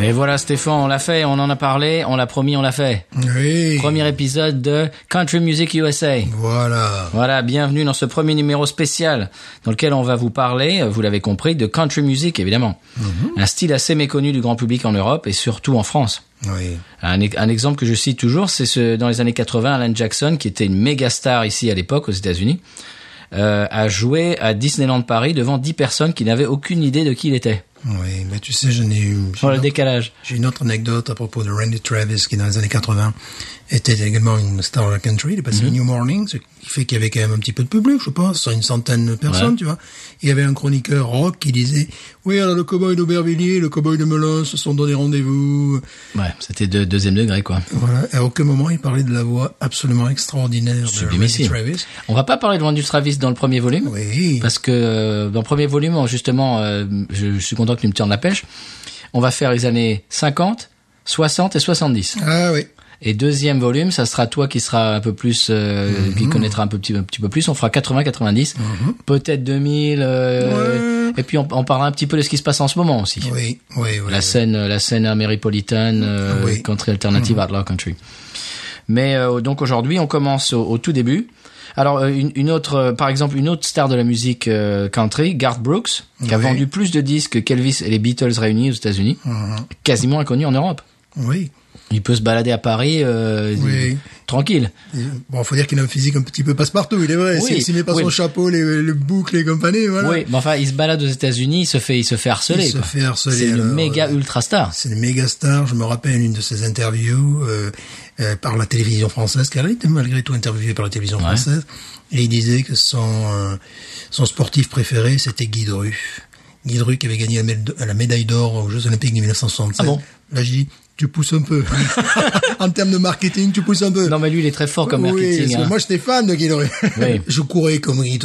Mais voilà Stéphane, on l'a fait, on en a parlé, on l'a promis, on l'a fait. Oui. Premier épisode de Country Music USA. Voilà. Voilà, bienvenue dans ce premier numéro spécial dans lequel on va vous parler, vous l'avez compris, de country music évidemment. Un style assez méconnu du grand public en Europe et surtout en France. Oui. Un, un exemple que je cite toujours, c'est ce, dans les années 80, Alan Jackson, qui était une méga star ici à l'époque aux États-Unis, euh, a joué à Disneyland Paris devant 10 personnes qui n'avaient aucune idée de qui il était. Oui, mais tu sais, je n'ai eu. Sur le décalage. J'ai une autre anecdote à propos de Randy Travis, qui dans les années 80 était également une star de country. Il est passé au New Morning, ce qui fait qu'il y avait quand même un petit peu de public, je pense, sur une centaine de personnes, Ouais. tu vois. Il y avait un chroniqueur rock qui disait, oui, alors le cowboy d'Aubervilliers, le cowboy de Melun se sont donné rendez-vous. Ouais, c'était de deuxième degré quoi. Voilà. À aucun moment, il parlait de la voix absolument extraordinaire de Randy. Travis. On va pas parler de Randy Travis dans le premier volume. Oui. Parce que euh, dans le premier volume, justement, euh, je, je suis content que tu me tiennes la pêche. On va faire les années 50, 60 et 70. Ah oui. Et deuxième volume, ça sera toi qui sera un peu plus, euh, qui connaîtra un, peu, petit, un petit peu plus. On fera 80, 90, peut-être 2000. euh, Et puis on, on parlera un petit peu de ce qui se passe en ce moment aussi. Oui, oui, oui. La oui. scène, la scène améripolitaine, euh, Oui. country alternative, outlaw country. Mais euh, donc aujourd'hui, on commence au, au tout début. Alors euh, une, une autre, euh, par exemple, une autre star de la musique euh, country, Garth Brooks, qui a vendu plus de disques qu'Elvis et les Beatles réunis aux États-Unis, Mhm. quasiment inconnu en Europe. Oui. Il peut se balader à Paris euh, Oui. tranquille. Bon, faut dire qu'il a un physique un petit peu passe-partout, il est vrai. Oui, S'il met pas oui. son chapeau, les, les boucles et compagnie, voilà. Oui, mais enfin, il se balade aux États-Unis, il se fait, il se fait harceler. Il se quoi. fait harceler, C'est une méga euh, ultra star. C'est une méga star. Je me rappelle une de ses interviews euh, euh, par la télévision française, car elle était malgré tout interviewée par la télévision Ouais. française. Et il disait que son euh, son sportif préféré, c'était Guy Dru. Guy Dru qui avait gagné la médaille d'or aux Jeux Olympiques de 1967. Ah bon? Là, je dis, tu pousses un peu. en termes de marketing, tu pousses un peu. Non, mais lui, il est très fort comme Oui, marketing. que hein. moi j'étais fan de Guy. Oui. Je courais comme Guy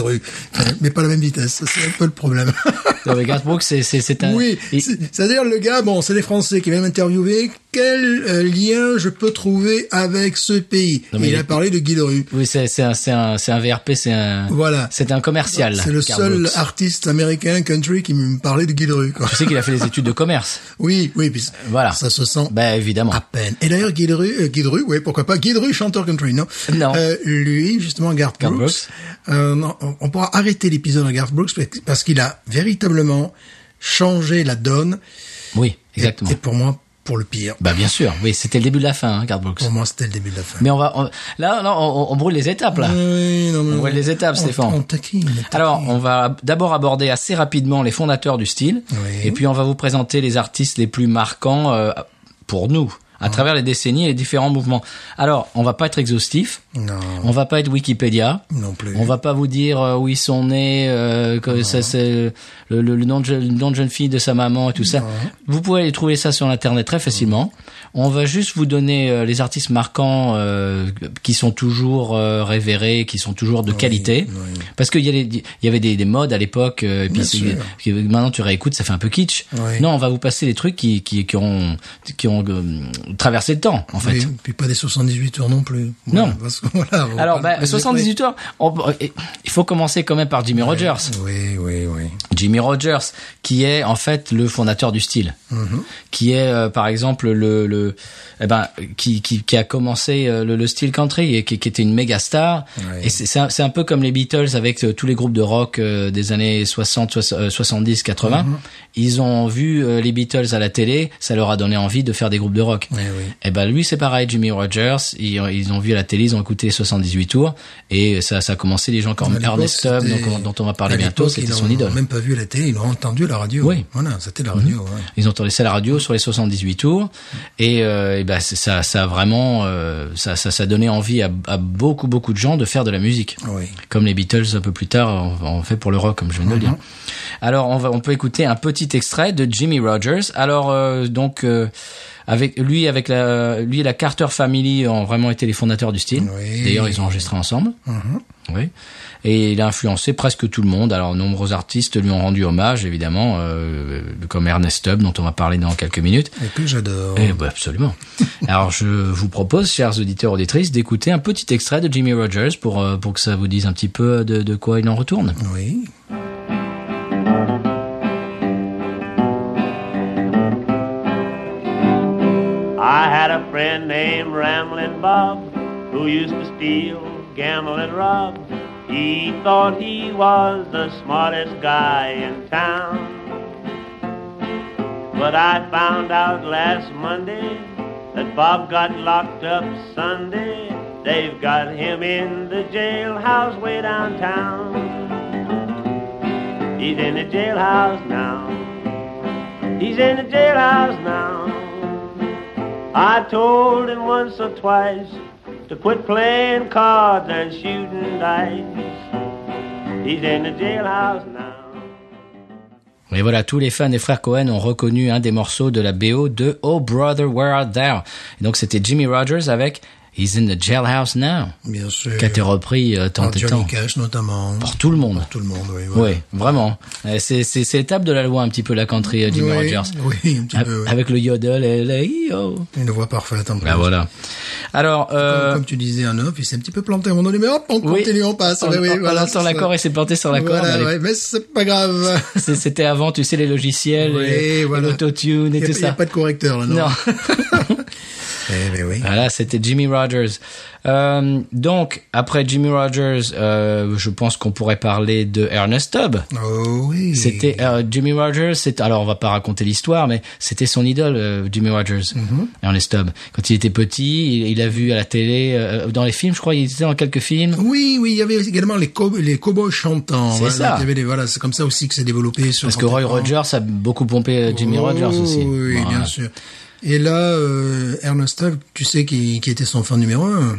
mais pas à la même vitesse. C'est un peu le problème. Non, mais Garth Brooks, c'est, c'est, c'est un. Oui, il- c'est-à-dire le gars, bon, c'est les Français qui viennent m'interviewer. Quel euh, lien je peux trouver avec ce pays? Non, mais Il il- a parlé de Guy Leroux. Oui, c'est, c'est un, c'est un, c'est un VRP, c'est un. Voilà. C'est un commercial. C'est le Garth seul Brooks. artiste américain country qui me parlait de Guy Leroux. quoi. Je sais qu'il a fait des études de commerce. Oui, oui, puis Voilà. ça se sent Ben évidemment. à peine. Et d'ailleurs, Guy Leroux, euh, Guy Leroux, oui, pourquoi pas, Guy Leroux, chanteur country, non? Non. Euh, lui, justement, Garth Brooks, Brooks. euh, non, on- pourra arrêter l'épisode de Garth Brooks parce qu'il a véritablement changé la donne. Oui, exactement. Et, pour moi, pour le pire. Bah bien sûr. Oui, c'était le début de la fin, hein, Brooks. Pour moi, c'était le début de la fin. Mais on va, on- là, là, on, on brûle les étapes là. Oui, non, mais On voit les étapes, Stéphane. On taquine. taquine. Alors, on va d'abord aborder assez rapidement les fondateurs du style, Oui. et puis on va vous présenter les artistes les plus marquants euh, pour nous, à travers les décennies et les différents mouvements. Alors, on va pas être exhaustif, Non, on va pas être Wikipédia, non plus. on va pas vous dire euh, où ils sont nés, euh, que ça c'est le, le- le nom de, je- le nom de jeune fille de sa maman et tout ça. Vous pouvez aller trouver ça sur internet très facilement. On va juste vous donner euh, les artistes marquants euh, qui sont toujours révérés, qui sont toujours de qualité. Parce qu'il y, y avait des, des modes à l'époque, euh, et puis maintenant tu réécoutes, ça fait un peu kitsch. Oui. Non, on va vous passer les trucs qui, qui, qui ont, qui ont traversé le temps, en fait. Oui, puis pas des 78 heures non plus. Non. Voilà, parce que, voilà, on va Alors, bah, les 78 heures, on- il faut commencer quand même par Jimmy Rogers. Oui, oui, oui. Jimmy Rogers, qui est en fait le fondateur du style, Mhm. qui est euh, par exemple le, le eh ben qui, qui, qui a commencé euh, le, le style country et qui, qui était une méga star. Ouais. Et c'est un, un peu comme les Beatles avec euh, tous les groupes de rock euh, des années 60, soix- euh, 70, 80. Mhm. Ils ont vu les Beatles à la télé, ça leur a donné envie de faire des groupes de rock. Oui. Et ben lui c'est pareil, Jimmy Rogers, ils, ils ont vu à la télé, ils ont écouté 78 tours et ça, ça a commencé les gens comme Ernest Tubb, dont, dont on va parler bientôt, c'était ils son idole. même pas vu à la télé, ils l'ont entendu à la radio. Oui. Voilà, c'était la radio. ouais. Ils ont entendu ça à la radio sur les 78 tours et, euh, et ben ça, ça a vraiment, euh, ça, ça, ça a donné envie à, à beaucoup beaucoup de gens de faire de la musique, Oui. comme les Beatles un peu plus tard ont, fait pour le rock, comme je viens de le dire. Alors on va, on peut écouter un petit extrait de Jimmy Rogers. Alors euh, donc euh, avec lui, avec la, lui et la Carter Family ont vraiment été les fondateurs du style. Oui. D'ailleurs ils ont enregistré ensemble. Mhm. Oui. Et il a influencé presque tout le monde. Alors, nombreux artistes lui ont rendu hommage, évidemment, euh, comme Ernest Tubb, dont on va parler dans quelques minutes. Et que j'adore. Eh ben, absolument. Alors, je vous propose, chers auditeurs auditrices, d'écouter un petit extrait de Jimmy Rogers pour, euh, pour que ça vous dise un petit peu de, de quoi il en retourne. Oui. I had a friend named Ramblin' Bob who used to steal, gamble, and rob. He thought he was the smartest guy in town. But I found out last Monday that Bob got locked up Sunday. They've got him in the jailhouse way downtown. He's in the jailhouse now. He's in the jailhouse now. I told him once or twice to quit playing cards and shooting dice. He's in the jailhouse now. Et voilà, tous les fans des frères Cohen ont reconnu un des morceaux de la BO de Oh Brother Where Art Thou. Et donc c'était Jimmy Rogers avec He's in the jailhouse now, Bien sûr. qui a été repris euh, tant Par et Johnny tant. Cash notamment. Pour tout le monde. Pour tout le monde, oui. voilà. Oui, vraiment. Euh, C'est c'est l'étape de la loi un petit peu la country euh, Jimmy Oui, Rogers. Oui, un petit peu. oui. Avec le yodel et le yo. Une voix parfaite en plus. Là voilà. Alors Comme, euh, comme tu disais en off, il s'est un petit peu planté à un moment donné, mais hop, on oui, continue, on passe. on, Oui, on- voilà, ça. l'accord et c'est planté sur l'accord. Voilà, mais ouais, mais c'est pas grave. C'était avant, tu sais, les logiciels, Oui, et, voilà. l'autotune et Il tout n'y a, ça. pas de correcteur là, non. Non. Eh ben oui. Voilà, c'était Jimmy Rogers. Euh, donc, après Jimmy Rogers, euh, je pense qu'on pourrait parler de Ernest Tubb. Oh oui. C'était euh, Jimmy Rogers. C'est alors on va pas raconter l'histoire, mais c'était son idole, euh, Jimmy Rogers, Mhm. Ernest Tubb. Quand il était petit, il, il a vu à la télé, euh, dans les films, je crois, il était dans quelques films. Oui, oui, il y avait également les, cow les cowboys chantants. C'est Voilà, ça. il y avait des- voilà, c'est comme ça aussi que c'est développé. Sur Parce que Roy. Rogers a beaucoup pompé euh, Jimmy Oh, Rogers aussi. Oui, Voilà. bien sûr. Et là, euh, Ernest Tubb, tu sais qui, qui était son fan numéro un?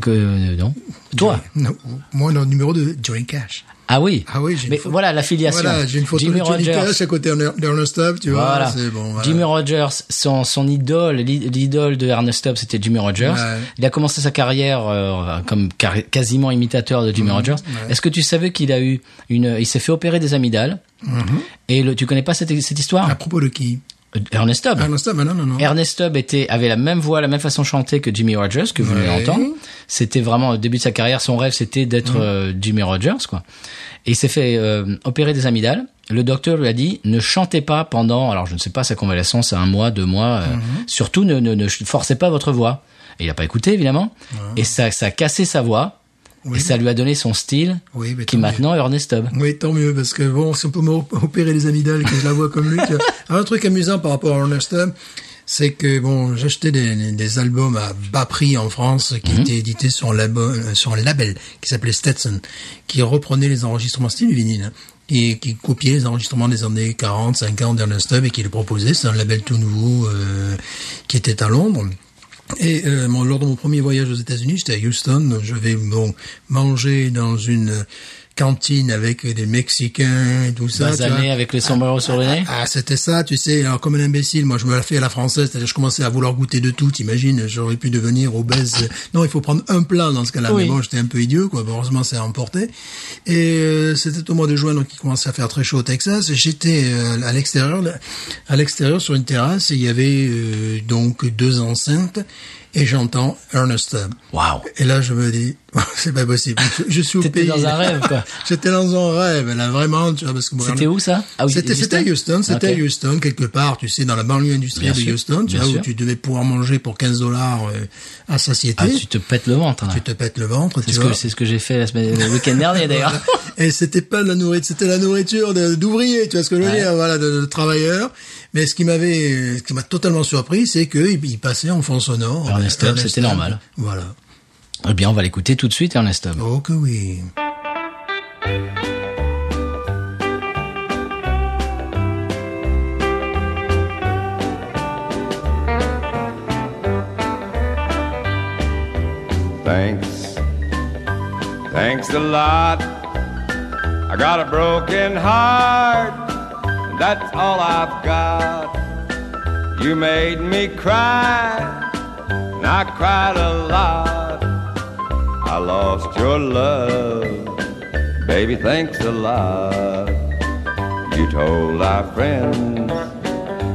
Que euh, non. Toi? Non, moi, le numéro 2, Johnny Cash. Ah oui. Ah oui, Mais voilà l'affiliation. Voilà, j'ai une photo Jimmy de Johnny Rogers. Cash à côté d'Ernest Tubb, tu vois. Voilà. Bon, voilà. Jimmy Rogers, son, son idole, l'i- l'idole de Ernest Tubb, c'était Jimmy Rogers. Ouais. Il a commencé sa carrière euh, comme car- quasiment imitateur de Jimmy Mhm, Rogers. Est-ce que tu savais qu'il a eu une, il s'est fait opérer des amygdales? Et le, tu connais pas cette, cette histoire? À propos de qui? Ernest Tubb. Ernest Tubb, ah, non, non, non. Ernest Tubb était, avait la même voix, la même façon de chanter que Jimmy Rogers, que vous venez Ouais. d'entendre. C'était vraiment au début de sa carrière, son rêve c'était d'être euh, Jimmy Rogers, quoi. Et il s'est fait euh, opérer des amygdales. Le docteur lui a dit ne chantez pas pendant, alors je ne sais pas sa convalescence, à un mois, deux mois. euh, Surtout ne, ne, ne forcez pas votre voix. Et il n'a pas écouté évidemment. Et ça, ça a cassé sa voix. Oui. Et ça lui a donné son style, Oui, mais qui maintenant est Ernest Tubb. Oui, tant mieux, parce que bon, si on peut m'opérer les amygdales, que je la vois comme lui. un truc amusant par rapport à Ernest Tubb, c'est que bon, j'achetais des, des albums à bas prix en France qui étaient édités sur un, labo- euh, sur un label qui s'appelait Stetson, qui reprenait les enregistrements style vinyle. Et qui copiait les enregistrements des années 40, 50 d'Ernest Tubb et qui les proposait. C'est un label tout nouveau euh, qui était à Londres. Et euh, mon- lors de mon premier voyage aux États-Unis, j'étais à Houston. Je vais bon manger dans une cantine avec des Mexicains et tout ça. Basané avec le sombrero sur le nez. Ah, c'était ça, tu sais. Alors, comme un imbécile, moi, je me la fais à la française. C'est-à-dire, je commençais à vouloir goûter de tout. T'imagines, j'aurais pu devenir obèse. Non, il faut prendre un plat dans ce cas-là. Oui. Mais bon, j'étais un peu idiot, quoi. Heureusement, c'est emporté. Et euh, c'était au mois de juin, donc il commençait à faire très chaud au Texas. J'étais euh, à l'extérieur, à l'extérieur sur une terrasse. Et il y avait euh, donc deux enceintes. Et j'entends Ernest. Waouh. Et là, je me dis, c'est pas possible. Je, suis au pays. dans un rêve, quoi. J'étais dans un rêve, là, vraiment, tu vois, C'était où ça? Ah oui, c'était c'était à Houston, c'était Ok. à Houston quelque part, tu sais, dans la banlieue industrielle Bien de sûr, Houston, tu vois, où tu devais pouvoir manger pour 15 dollars euh, à satiété. Ah, tu te pètes le ventre. là. Tu te pètes le ventre, C'est tu ce vois. que c'est ce que j'ai fait la semaine, le week-end dernier d'ailleurs. Et c'était pas de la nourriture, c'était la nourriture d'ouvriers, tu vois ce que je veux Ouais. dire, voilà, de, de travailleurs. Mais ce qui m'avait, ce qui m'a totalement surpris, c'est qu'il il passait en fond sonore. Ernest Tubb, c'était normal. Voilà. Eh bien, on va l'écouter tout de suite, Ernest Tubb. Oh que oui. Thanks. Thanks a lot. I got a broken heart. That's all I've got. You made me cry. And I cried a lot. I lost your love. Baby, thanks a lot. You told our friends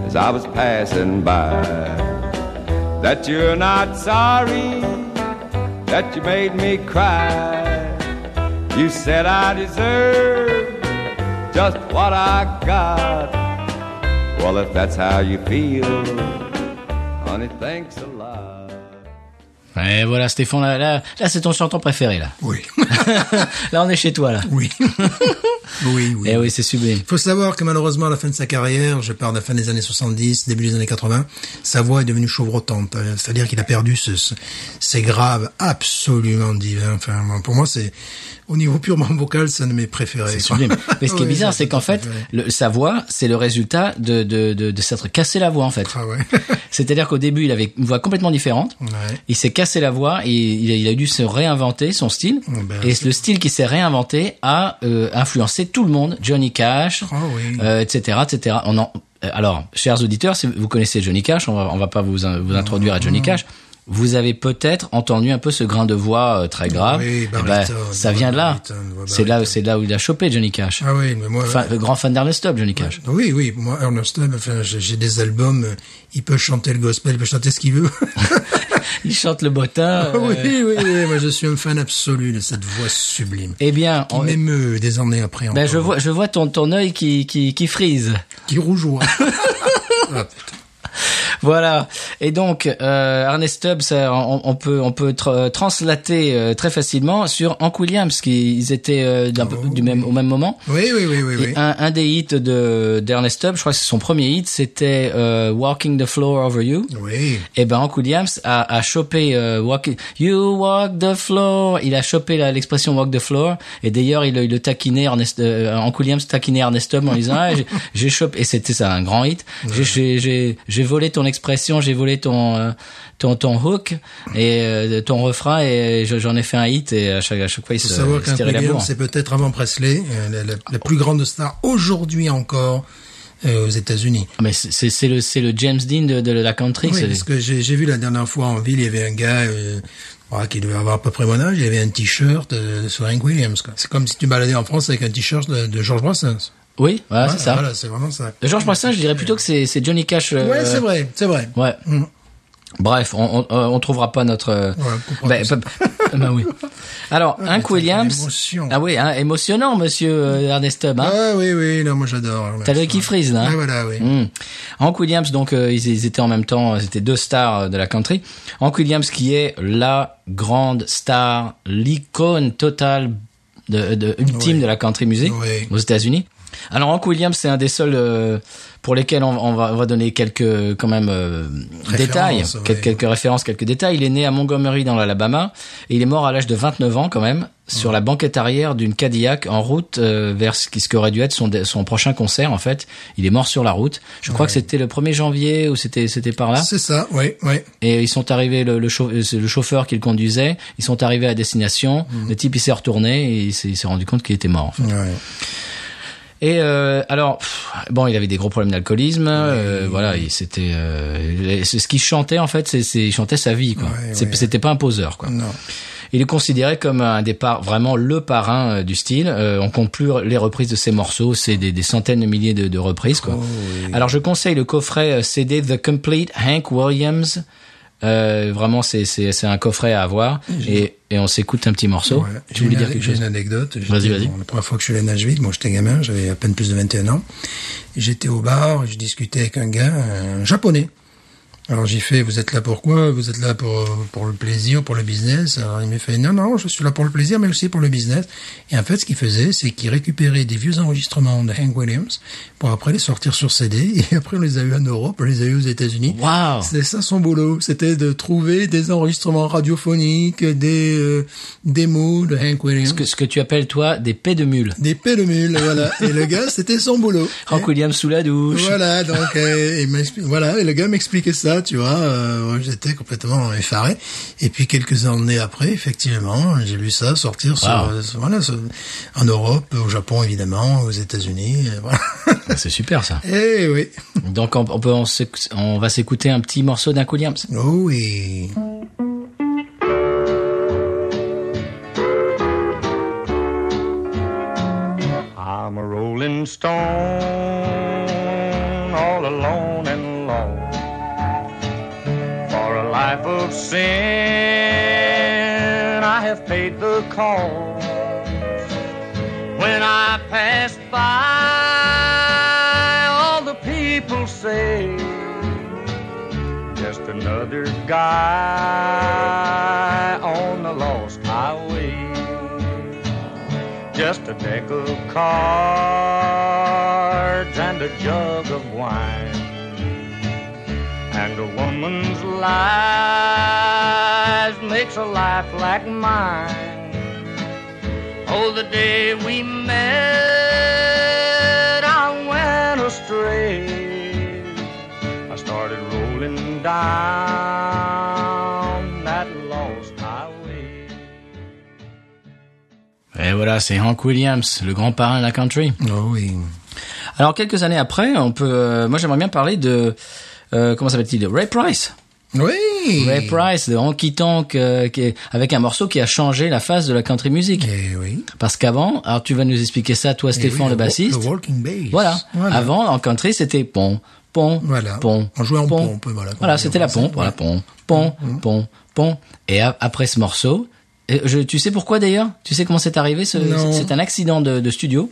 as I was passing by that you're not sorry that you made me cry. You said I deserve just what I got. Well, if that's how you feel, honey, thanks a lot. Et voilà, Stéphane, là, là, là, c'est ton chanteur préféré, là. Oui. là, on est chez toi, là. oui. oui, oui. Eh oui, c'est sublime. Il faut savoir que malheureusement, à la fin de sa carrière, je pars de la fin des années 70, début des années 80, sa voix est devenue chauvrotante. Euh, C'est-à-dire qu'il a perdu ce, ce- ces graves absolument divins. Enfin, pour moi, c'est au niveau purement vocal, c'est un de mes préférés. C'est sublime. Mais ce qui est Oui, bizarre, c'est qu'en fait, le- sa voix, c'est le résultat de, de, de, de s'être cassé la voix, en fait. Ah ouais. C'est-à-dire qu'au début, il avait une voix complètement différente. Ouais. Il s'est cassé la voix et il a, il a dû se réinventer son style. Oh, ben, et le style qui s'est réinventé a euh, influencé tout le monde. Johnny Cash, Ah oui. euh, etc., etc. On en, euh, alors, chers auditeurs, si vous connaissez Johnny Cash, on va, on va pas vous, vous introduire à Johnny Cash. Vous avez peut-être entendu un peu ce grain de voix euh, très grave. Oui, Eh ben, ça vient de là. C'est là, c'est là où il a chopé Johnny Cash. Ah oui, mais moi, Fan- le grand fan d'Ernest Tubb, Johnny Cash. oui, oui, moi, Ernest Tubb, enfin, j'ai des albums, il peut chanter le gospel, il peut chanter ce qu'il veut. Il chante le bottin. euh, oui, oui, oui, moi je suis un fan absolu de cette voix sublime. Eh bien, Qui on- m'émeut des années après encore. ben je vois, je vois ton ton œil qui qui qui frise. Qui rougeoie. ah, putain. Voilà. Et donc, euh, Ernest Tubb, ça, on, on peut on peut tra- translater euh, très facilement sur Hank Williams, qui ils étaient euh, peu- Oh, du même au même moment. Oui, oui, oui, oui, oui. un, un des hits de d'Ernest Tubb, je crois que c'est son premier hit, c'était euh, Walking the Floor Over You. Oui. Et ben Hank Williams a, a chopé euh, walk, You walk the floor. Il a chopé l'expression walk the floor. Et d'ailleurs, il, il le taquinait Ernest, euh, Hank Williams taquinait Ernest Tubb en disant ah, j'ai- chopé. Et c'était ça un grand hit. J'ai volé ton expression, j'ai volé ton euh, ton ton hook et euh, ton refrain et je- j'en ai fait un hit. Et à chaque à chaque fois, il se, savoir qu'un c'est peut-être avant Presley, euh, la, la- la plus grande star aujourd'hui encore aux États-Unis. Ah, Mais c'est le c'est le James Dean de, de la country. Oui, parce que j'ai j'ai vu la dernière fois en ville, il y avait un gars euh, qui devait avoir à peu près mon âge, il avait un t-shirt sur Hank Williams. C'est comme si tu baladais en France avec un t-shirt de, de George Brassens. Oui, voilà, Voilà, c'est ça. Voilà, c'est vraiment ça. De Georges Brassens, je dirais plutôt que c'est Johnny Cash. euh, Ouais, c'est vrai, c'est vrai. Ouais. Mm. Bref, on, on, on trouvera pas notre. euh, Ouais, ben, pa- ben oui. Alors, Hank t'as Williams. Ah oui, hein, émotionnant, Monsieur euh, Ernest Tubb. Hein. Ah oui, oui, non, moi j'adore. T'as l'œil qui frise là. hein. Ah voilà, oui. Hmm. Hank Williams, donc euh, ils, ils étaient en même temps, euh, c'était deux stars euh, de la country. Hank Williams qui est la grande star, l'icône totale, de, de- ultime Oui. de la country music Oui. aux États-Unis. Alors Hank Williams, c'est un des seuls euh, pour lesquels on, on va, on va donner quelques quand même euh, détails, ouais. quelques références, quelques détails. Il est né à Montgomery dans l'Alabama et il est mort à l'âge de 29 ans quand même sur la banquette arrière d'une Cadillac en route euh, vers ce qui, aurait dû être son, son prochain concert en fait. Il est mort sur la route. Je crois que c'était le 1er janvier ou c'était c'était par là. C'est ça, oui, oui. Et ils sont arrivés le, le, chau- c'est le chauffeur qui le conduisait. Ils sont arrivés à destination. Le type il s'est retourné et il s'est il s'est rendu compte qu'il était mort. En fait. Et euh, alors pff, bon, il avait des gros problèmes d'alcoolisme. euh, voilà, il c'était euh, ce qu'il chantait en fait, c'est il chantait sa vie quoi. Ouais. C'était pas un poseur quoi. Non. Il est considéré comme un des par- vraiment le parrain euh, du style. Euh, on compte plus les reprises de ses morceaux, c'est des, des centaines de milliers de, de reprises quoi. Oh, oui. Alors je conseille le coffret euh, CD The Complete Hank Williams. Euh, vraiment c'est c'est c'est un coffret à avoir et et on s'écoute un petit morceau. Ouais. Tu J'ai voulais une- dire quelque j'ai chose une anecdote. Vas-y, vas-y. bon, la première fois que je suis allé à Nashville, moi j'étais gamin, j'avais à peine plus de 21 ans. J'étais au bar, je discutais avec un gars, un japonais. Alors j'ai fait, vous êtes là pourquoi Vous êtes là pour pour le plaisir, pour le business? Alors il m'a fait, non, non, je suis là pour le plaisir, mais aussi pour le business. Et en fait, ce qu'il faisait, c'est qu'il récupérait des vieux enregistrements de Hank Williams pour après les sortir sur CD. Et après, on les a eu en Europe, on les a eu aux États-Unis. Waouh C'était ça son boulot, c'était de trouver des enregistrements radiophoniques, des euh, démos de Hank Williams, ce que ce que tu appelles toi des paix de mule. des paix de mule, voilà. Et le gars, c'était son boulot. Hank Williams sous la douche. Voilà, donc euh, voilà, et le gars m'expliquait ça, tu vois. euh, J'étais complètement effaré. Et puis quelques années après, effectivement, j'ai vu ça sortir sur, Wow. euh, sur- voilà, sur- en Europe, au Japon évidemment, aux États-Unis. Voilà. Ah, C'est super ça. Eh oui, Donc on, on peut on, s'éc- on va s'écouter un petit morceau d'un Williams. oh oui. I'm a rolling stone, all alone life of sin, I have paid the cost. When I pass by, all the people say, just another guy on the lost highway. Just a deck of cards and a jug of wine. And a woman's lies makes a life like mine. Oh, the day we met, I went astray. I started rolling down that lost highway. Et voilà, c'est Hank Williams, le grand parrain de la country. Oh oui. Alors quelques années après, on peut, euh, moi j'aimerais bien parler de, euh, comment s'appelle-t-il, Ray Price. Oui. Ray Price de Honky Tonk, euh, qui est- avec un morceau qui a changé la face de la country music. Eh oui. Parce qu'avant, alors tu vas nous expliquer ça, toi Eh Stéphane, oui, le bassiste. Le walking bass. Voilà. Avant, en country, c'était pont, pont, Voilà. pont. On jouait en pont. pompe, voilà, Voilà, c'était la pompe, voilà, pont, pont, pont, pont. Et a- après ce morceau, je, tu sais pourquoi d'ailleurs? Tu sais comment c'est arrivé ce-. C'est un accident de, de studio.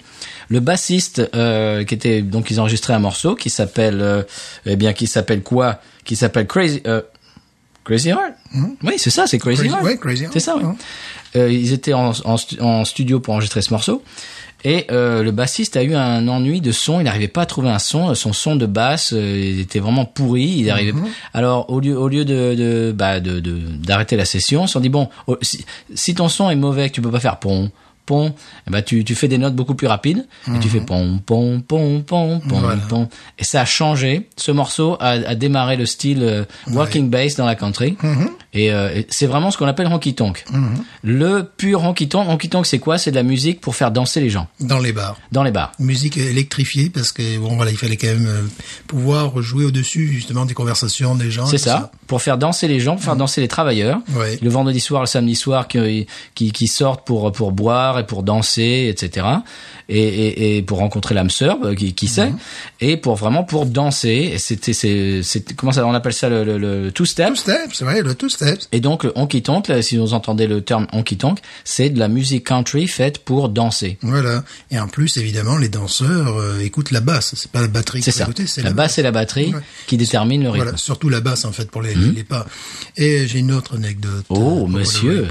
Le bassiste, euh, qui était donc ils ont enregistré un morceau qui s'appelle, euh, eh bien, qui s'appelle quoi? Qui s'appelle Crazy. Euh, Crazy Heart? Oui, c'est ça, c'est Crazy, Crazy- Heart. ouais, Crazy Heart, C'est ça, oui. Euh, ils étaient en, en studio pour enregistrer ce morceau. Et euh, le bassiste a eu un ennui de son. Il n'arrivait pas à trouver un son. Son son de basse, euh, il était vraiment pourri. Il arrivait. Mhm. Alors au lieu au lieu de de bah de de- d'arrêter la session, ils se sont dit bon, si, si ton son est mauvais, que tu peux pas faire pont pont, eh ben tu tu fais des notes beaucoup plus rapides et tu fais pont pont pont pont pont Mhm. Voilà. pont. Et ça a changé. Ce morceau a, a démarré le style euh, walking bass dans la country. Mhm. Et, euh, et c'est vraiment ce qu'on appelle honky tonk. Le pur honky tonk. Honky tonk, c'est quoi? C'est de la musique pour faire danser les gens Dans les bars. dans les bars. Musique électrifiée parce que bon voilà, il fallait quand même euh, pouvoir jouer au-dessus justement des conversations des gens. C'est ça, pour faire danser les gens, pour faire danser les travailleurs. Ouais. Le vendredi soir, le samedi soir, qui, qui, qui sortent pour pour boire et pour danser, etc. Et, et, et pour rencontrer l'âme sœur, euh, qui, qui sait, et pour vraiment pour danser. C'était c'est comment ça on appelle ça le, le, le two step. Two steps, c'est vrai, le two Et donc le honky tonk, là, si vous entendez le terme honky tonk, c'est de la musique country faite pour danser. Voilà. Et en plus, évidemment, les danseurs euh, écoutent la basse. C'est pas la batterie C'est qui ça. c'est La basse et la batterie Ouais. qui déterminent le rythme. Voilà, surtout la basse en fait pour les, les pas. Et j'ai une autre anecdote. Oh, euh, monsieur.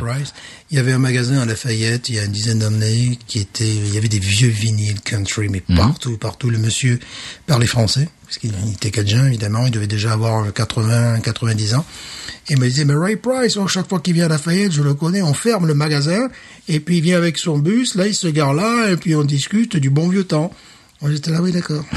Il y avait un magasin à Lafayette il y a une dizaine d'années qui était, il y avait des vieux vinyles country, mais Mhm. partout, partout. Le monsieur parlait français parce qu'il il était cadien évidemment. Il devait déjà avoir 80, 90 ans. Et il me disait, mais Ray Price, oh, chaque fois qu'il vient à Lafayette, je le connais, on ferme le magasin, et puis il vient avec son bus, là, il se gare là, et puis on discute du bon vieux temps. Moi, j'étais là, oui, d'accord.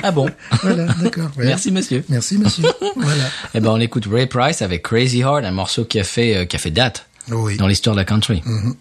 Ah bon voilà, d'accord. Ouais. Merci monsieur. Merci, monsieur. voilà. Eh ben on écoute Ray Price avec Crazy Heart, un morceau qui a fait euh, qui a fait date oui. dans l'histoire de la country. Now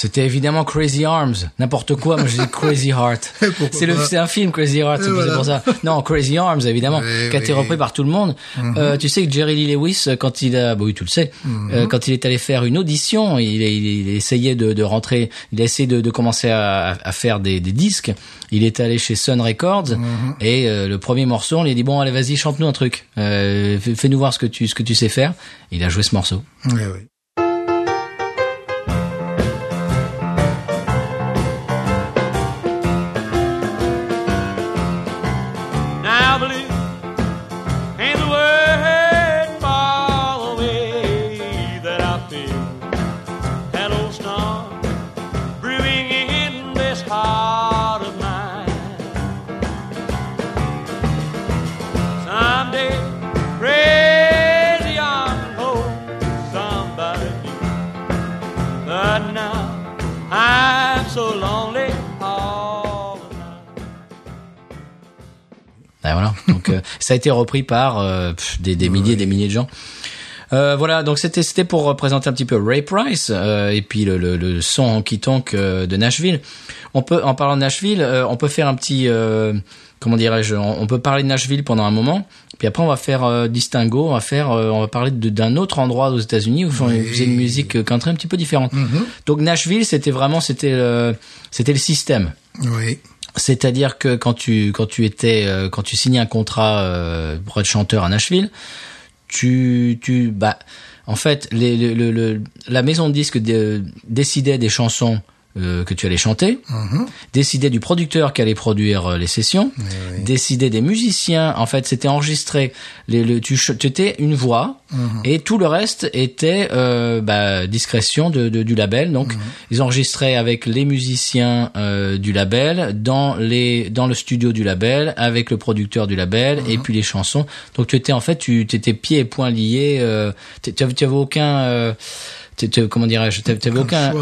C'était évidemment Crazy Arms, n'importe quoi, moi je dis Crazy Heart. C'est le c'est un film Crazy Heart, c'est voilà. pour ça. Non, Crazy Arms évidemment, Oui, qui a été oui. repris par tout le monde. Euh, tu sais que Jerry Lee Lewis euh, quand il a bah oui, tu le sais, euh, quand il est allé faire une audition, il, il, il essayait de, de rentrer, il a essayé de, de commencer à, à faire des, des disques. Il est allé chez Sun Records et euh, le premier morceau, on lui a dit bon allez vas-y chante-nous un truc, euh, fais- fais-nous voir ce que tu ce que tu sais faire. Il a joué ce morceau. Oui, oui. Ça a été repris par euh, pff, des, des milliers et des milliers de gens. Euh, voilà, donc c'était c'était pour représenter un petit peu Ray Price euh, et puis le, le, le son honky tonk de Nashville. On peut en parlant de Nashville, euh, on peut faire un petit comment dirais-je, on, on peut parler de Nashville pendant un moment. Puis après, on va faire distinguo, on va faire, on va parler d'un autre endroit aux États-Unis où ils faisaient une musique country un petit peu différente. Donc Nashville, c'était vraiment, c'était, c'était le système. Oui. C'est-à-dire que quand tu quand tu étais euh, quand tu signais un contrat euh, pour être chanteur à Nashville, tu tu bah en fait les, le, le- le- la maison de disques dé- décidait des chansons euh, que tu allais chanter, décidait du producteur qui allait produire euh, les sessions, décidait des musiciens. En fait, c'était enregistré. Les, le, tu, étais une voix et tout le reste était euh, bah, discrétion de, de- du label. Donc, ils enregistraient avec les musiciens euh, du label dans les dans le studio du label avec le producteur du label et puis les chansons. Donc, tu étais en fait, tu étais pieds et poings liés. Euh, tu tu avais tu avais aucun euh, comment dirais-je tu avais Aucun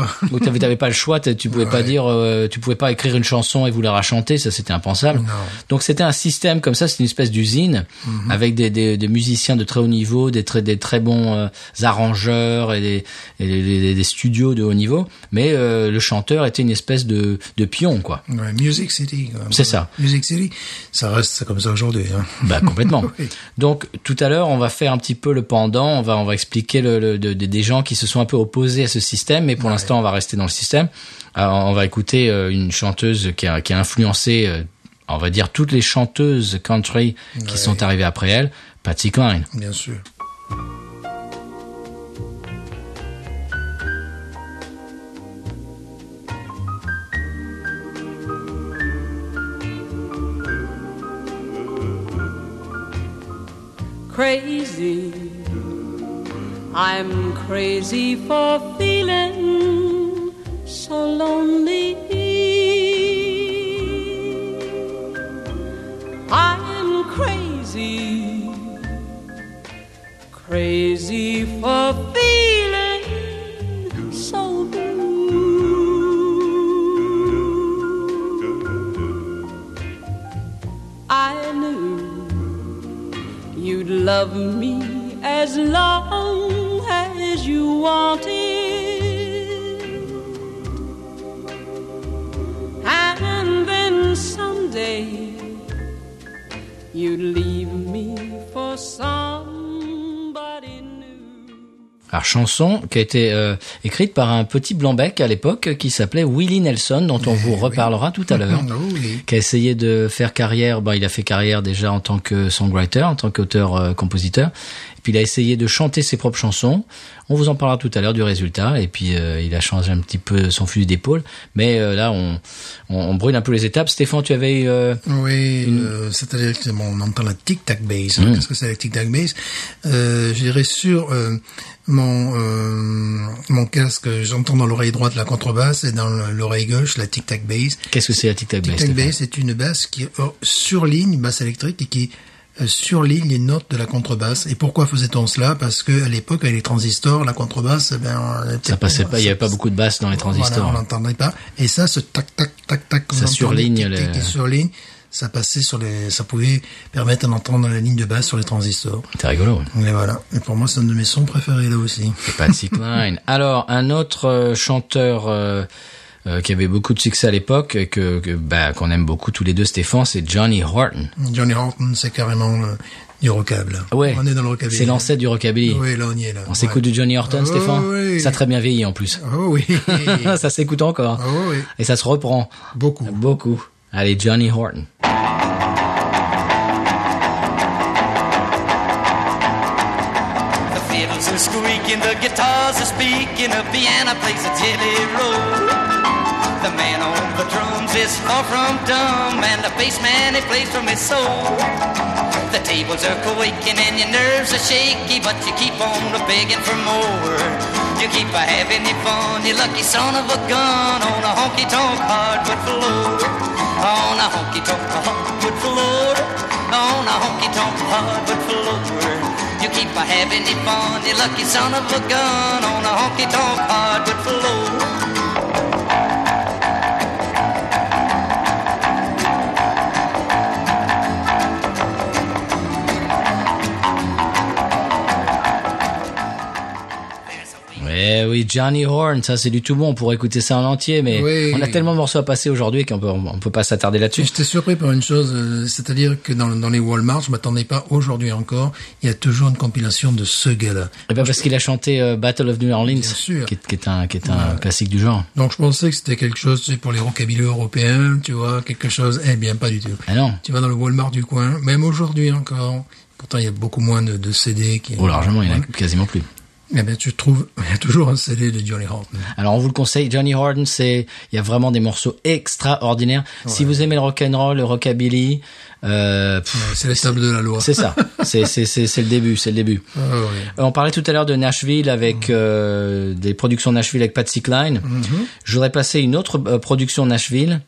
t'avais t'avais pas le choix tu pouvais pas dire euh, tu pouvais pas écrire une chanson et vous la rachanter ça c'était impensable Non. donc c'était un système comme ça c'était une espèce d'usine Mhm. avec des, des, des musiciens de très haut niveau des très des très bons euh, arrangeurs et des, et des, studios de haut niveau mais euh, le chanteur était une espèce de de pion quoi Ouais, Music City. C'est ça. Music City, ça reste comme ça aujourd'hui. Hein. Bah complètement. Oui. Donc tout à l'heure, on va faire un petit peu le pendant, on va on va expliquer le, le- de- des gens qui se sont un peu opposés à ce système, mais pour l'instant, on va rester dans le système. Alors, on va écouter euh, une chanteuse qui a qui a influencé, euh, on va dire toutes les chanteuses country qui sont arrivées après elle, Patsy Cline. Bien sûr. crazy. I'm crazy for feeling so lonely. I'm crazy, crazy for feeling so blue. I knew you'd love me as long as you wanted. And then someday you'd leave me for somebody new. Alors chanson qui a été euh, écrite par un petit blanc-bec à l'époque qui s'appelait Willie Nelson, dont on vous reparlera tout à l'heure. Oh oui. qui a essayé de faire carrière. Bon, il a fait carrière déjà en tant que songwriter, en tant qu'auteur-compositeur. Puis il a essayé de chanter ses propres chansons. On vous en parlera tout à l'heure du résultat. Et puis euh, il a changé un petit peu son fusil d'épaule. Mais euh, là, on, on, on brûle un peu les étapes. Stéphane, tu avais eu, euh, Oui, euh, c'est-à-dire que bon, on entend la tic-tac bass. Mm. Qu'est-ce que c'est la tic-tac bass? Euh, Je dirais sur mon mon casque, j'entends dans l'oreille droite la contrebasse et dans l'oreille gauche la tic-tac bass. qu'est-ce que c'est la Tic Tac Bass Tic-tac Stéphane bass c'est une basse qui surligne, une basse électrique et qui surligne les notes de la contrebasse. Et pourquoi faisait-on cela? Parce que à l'époque, avec les transistors, la contrebasse, eh ben, Ça passait pas, il y avait pas beaucoup de basses dans les transistors. voilà, on n'entendait pas. Et ça, ce tac tac tac tac, Ça surligne les- surligne, ça passait sur les, ça pouvait permettre d'entendre la ligne de basse sur les transistors. C'est rigolo. Et voilà. Et pour moi, c'est un de mes sons préférés là aussi. Patsy Cline. Alors, un autre euh, chanteur euh, qui avait beaucoup de succès à l'époque, et que, que bah, qu'on aime beaucoup tous les deux, Stéphane, c'est Johnny Horton. Johnny Horton, c'est carrément euh, du rockable. Ouais. On est dans le rockabilly. C'est l'ancêtre du rockabilly. Oui, là on y est là. On s'écoute du Johnny Horton, Oh, Stéphane? oui. Ça a très bien vieilli en plus. Oh oui. ça s'écoute encore. oh oui. Et ça se reprend. Beaucoup. Beaucoup. Allez, Johnny Horton. The fiddles are squeaking, the guitars are speaking, the piano plays a jelly roll. The man on the drums is far from dumb, and the bass man he plays from his soul. The tables are quaking and your nerves are shaky, but you keep on begging for more. You keep a having your fun, you lucky son of a gun, on a honky tonk hardwood floor. On a honky tonk hardwood floor. On a honky tonk hardwood floor. You keep a having your fun, you lucky son of a gun, on a honky tonk hardwood floor. Eh oui, Johnny Horn, ça c'est du tout bon. On pourrait écouter ça en entier, mais Oui. on a tellement de morceaux à passer aujourd'hui qu'on peut, on peut pas s'attarder là-dessus. J'étais surpris par une chose, euh, c'est-à-dire que dans, dans les Walmart, je m'attendais pas aujourd'hui encore, il y a toujours une compilation de ce gars-là. Et ben parce qu'il a chanté euh, Battle of New Orleans. Qui, est, qui est un, qui est un classique du genre. Donc je pensais que c'était quelque chose tu sais, pour les rockabilly européens, tu vois, quelque chose. Eh bien, pas du tout. Ah non. Tu vas dans le Walmart du coin, même aujourd'hui encore. Pourtant, il y a beaucoup moins de, de CD qui. Oh largement, il y en a quasiment plus. Eh bien, tu trouves, il y a toujours un CD de Johnny Horton. Alors on vous le conseille, Johnny Horton, c'est il y a vraiment des morceaux extraordinaires. Si vous aimez le rock and roll, le rockabilly, euh, C'est les tables de la loi. c'est ça. C'est c'est c'est c'est le début, c'est le début. Ah, ouais. On parlait tout à l'heure de Nashville avec euh, des productions Nashville avec Patsy Cline. Je voudrais passer une autre euh, production Nashville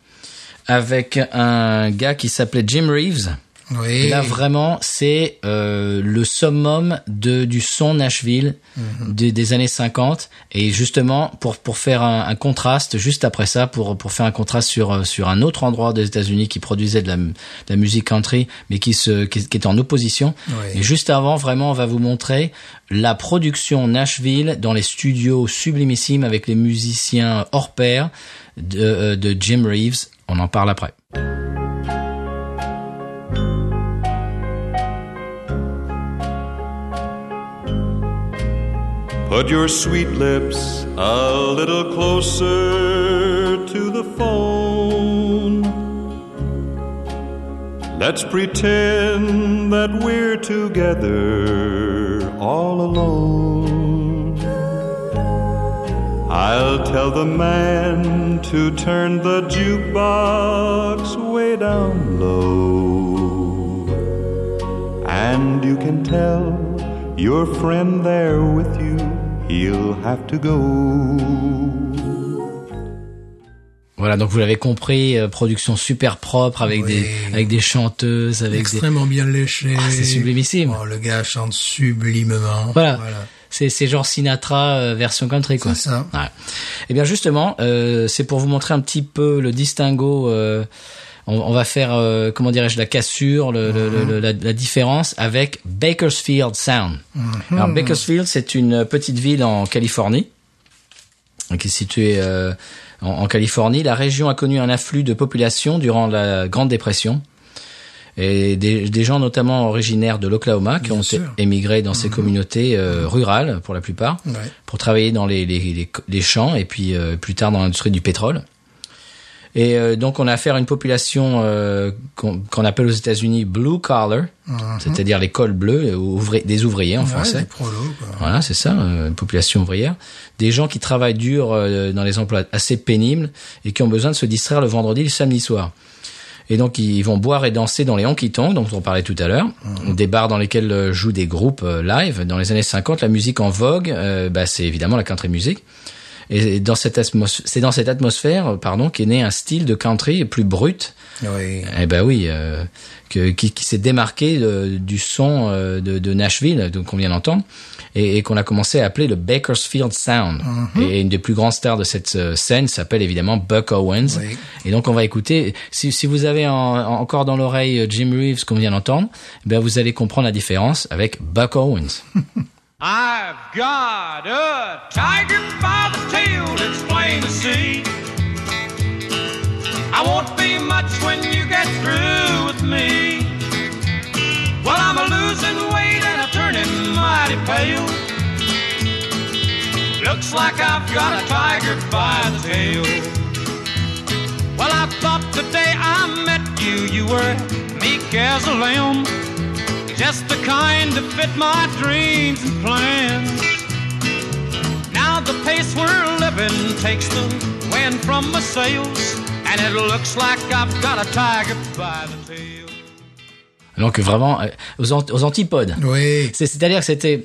avec un gars qui s'appelait Jim Reeves. Oui. Là vraiment, c'est euh, le summum de du son Nashville des- des années 50. Et justement, pour pour faire un, un contraste, juste après ça, pour pour faire un contraste sur euh, sur un autre endroit des États-Unis qui produisait de la, de la musique country, mais qui se qui, qui est en opposition. Ouais. Et juste avant, vraiment, on va vous montrer la production Nashville dans les studios sublimissimes avec les musiciens hors pair de, euh, de Jim Reeves. On en parle après. Put your sweet lips a little closer to the phone. Let's pretend that we're together all alone. I'll tell the man to turn the jukebox way down low. And you can tell your friend there with you, he'll have to go. Voilà, donc vous l'avez compris, euh, production super propre avec Oui. des avec des chanteuses, avec des Extrêmement bien léché. Ah, c'est sublimissime. Oh, le gars chante sublimement. voilà. C'est c'est genre Sinatra euh, version country quoi. C'est ça. Ouais. Et bien justement, euh, c'est pour vous montrer un petit peu le distinguo. On, on va faire euh, comment dirais-je la cassure, le, le- le- le- la, la différence avec Bakersfield Sound. Alors Bakersfield, c'est une petite ville en Californie qui est située euh, en, en Californie. La région a connu un afflux de population durant la Grande Dépression. Et des, des gens notamment originaires de l'Oklahoma qui Bien ont sûr. émigré dans ces communautés euh, rurales pour la plupart Ouais. pour travailler dans les, les, les, les champs et puis euh, plus tard dans l'industrie du pétrole. Et euh, donc on a affaire à une population euh, qu'on qu'on appelle aux États-Unis blue collar, c'est-à-dire les cols bleus, euh, ouvri- des ouvriers en Ouais, français. des prolos, quoi. Voilà, c'est ça, euh, une population ouvrière. Des gens qui travaillent dur euh, dans les emplois assez pénibles et qui ont besoin de se distraire le vendredi et le samedi soir. Et donc ils vont boire et danser dans les honky tonks dont on parlait tout à l'heure, des bars dans lesquels euh, jouent des groupes live. Dans les années 50, la musique en vogue, euh, bah, c'est évidemment la country music. Et dans cette atmos- c'est dans cette atmosphère, pardon, qu'est né un style de country plus brut. Oui. Eh ben oui, euh, que, qui, qui s'est démarqué du son euh, de, de Nashville, donc qu'on vient d'entendre, et, et qu'on a commencé à appeler le Bakersfield Sound. Et une des plus grandes stars de cette euh, scène s'appelle évidemment Buck Owens. Oui. Et donc on va écouter. Si, si vous avez en- en- encore dans l'oreille Jim Reeves qu'on vient d'entendre, eh ben vous allez comprendre la différence avec Buck Owens. I've got a tiger by the tail, it's plain to see. I won't be much when you get through with me. Well, I'm a losing weight and I'm turning mighty pale. Looks like I've got a tiger by the tail. Well, I thought the day I met you, you were meek as a lamb. Just the kind to fit my dreams and plans. Now the pace we're living takes the wind from my sails. And it looks like I've got a tiger by the tail. Donc vraiment euh, aux, ant- aux antipodes. Oui. C'est- C'est-à-dire que c'était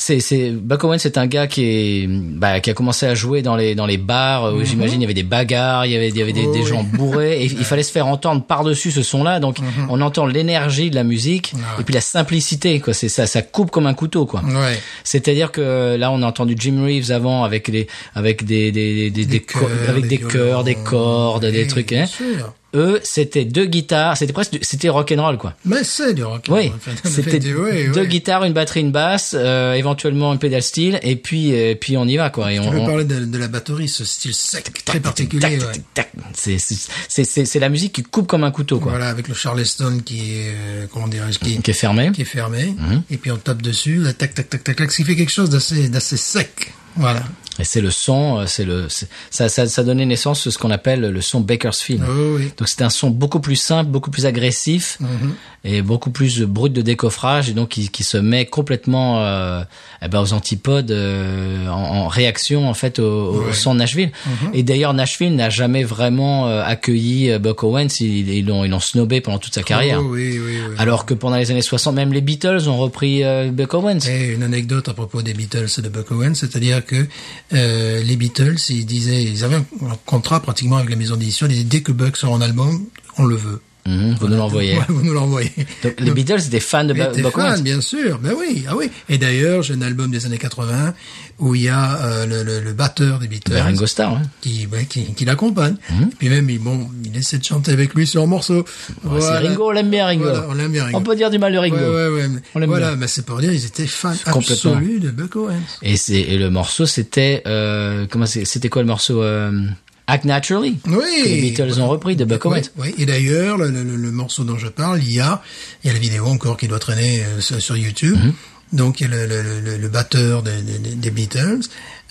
c'est c'est Buck Owens c'est un gars qui est bah, qui a commencé à jouer dans les dans les bars où j'imagine il y avait des bagarres il y avait il y avait des, Oh des oui. gens bourrés et il fallait se faire entendre par dessus ce son là donc on entend l'énergie de la musique et puis la simplicité quoi c'est ça ça coupe comme un couteau quoi Ouais. c'est-à-dire que là on a entendu Jim Reeves avant avec les avec des des des, des, Des chœurs, avec des des chœurs des violons. cordes des trucs bien hein. sûr. Eux, c'était deux guitares, c'était presque, c'était rock'n'roll quoi. Mais c'est du rock. Oui, c'était oui, deux oui. guitares, une batterie, une basse, euh, éventuellement une pédale style, et puis, et puis on y va quoi. Et on, veux on- parler de, de la batterie, ce style sec, très particulier. ouais. c'est- c'est la musique qui coupe comme un couteau quoi, Voilà, avec le Charleston qui est, euh, comment dirais-je, qui, qui est fermé. qui est fermé. Mhm. Et puis on tape dessus, là, tac, tac, tac, tac, tac, ce qui fait quelque chose d'assez, d'assez sec. Voilà. Et c'est le son, euh, c'est le, ça, ça, ça donnait naissance à ce qu'on appelle le son Bakersfield. Oh oui. Donc c'était un son beaucoup plus simple, beaucoup plus agressif Mhm. et beaucoup plus brut de décoffrage et donc qui, qui se met complètement euh, eh ben, aux antipodes euh, en, en réaction en fait au, au son de Nashville. Mhm. Et d'ailleurs Nashville n'a jamais vraiment euh, accueilli euh, Buck Owens, ils l'ont ils l'ont snobé pendant toute sa carrière. Oh oui, oui, oui. Alors que pendant les années 60, même les Beatles ont repris euh, Buck Owens. Et une anecdote à propos des Beatles et de Buck Owens, c'est-à-dire que euh, les Beatles, ils disaient, ils avaient un contrat pratiquement avec la maison d'édition, ils disaient dès que Buck sort en album, on le veut. Mhm, vous nous l'envoyez. Ouais, vous nous l'envoyez. Donc, les Beatles étaient fans de Buck fan, Owens. bien sûr. Ben oui, ah oui. Et d'ailleurs, j'ai un album des années 80 où il y a euh, le, le, le batteur des Beatles Ben, Ringo Starr. hein. qui, ouais, qui, qui l'accompagne. Mhm. Et puis même, il, bon, il essaie de chanter avec lui sur un morceau. Ouais, C'est Ringo, on l'aime bien Ringo. Voilà, on l'aime bien Ringo. On peut dire du mal de Ringo. Ouais, ouais, On l'aime voilà, mais c'est pour dire, ils étaient fans absolus de Buck Owens. Et c'est et le morceau c'était euh, comment c'était quoi le morceau euh, Act Naturally Oui. que les Beatles ont repris de Buck Owens. oui. Et d'ailleurs, le, le- le morceau dont je parle, il y a, il y a la vidéo encore qui doit traîner euh, sur, YouTube. Mhm. Donc, il y a le, batteur des, Beatles,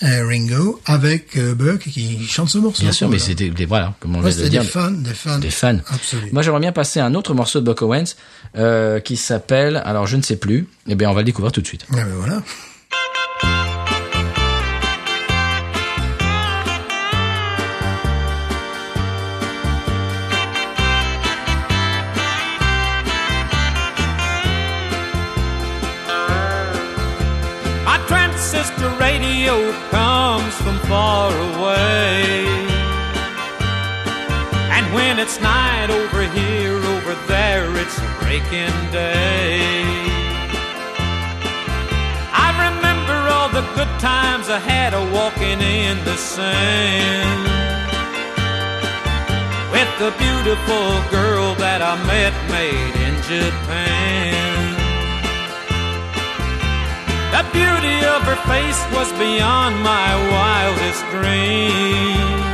euh, Ringo, avec euh, Buck qui chante ce morceau. Bien sûr, mais c'était des voilà comme on Ouais, le des dire. fans, des fans. Des fans. Absolument. Moi, j'aimerais bien passer à un autre morceau de Buck Owens qui s'appelle, alors je ne sais plus. Eh bien, on va le découvrir tout de suite. Ah ben voilà. Transistor radio comes from far away. And when it's night over here, over there, it's breaking day. I remember all the good times I had a walking in the sand. With the beautiful girl that I met made in Japan. The beauty of her face was beyond my wildest dreams.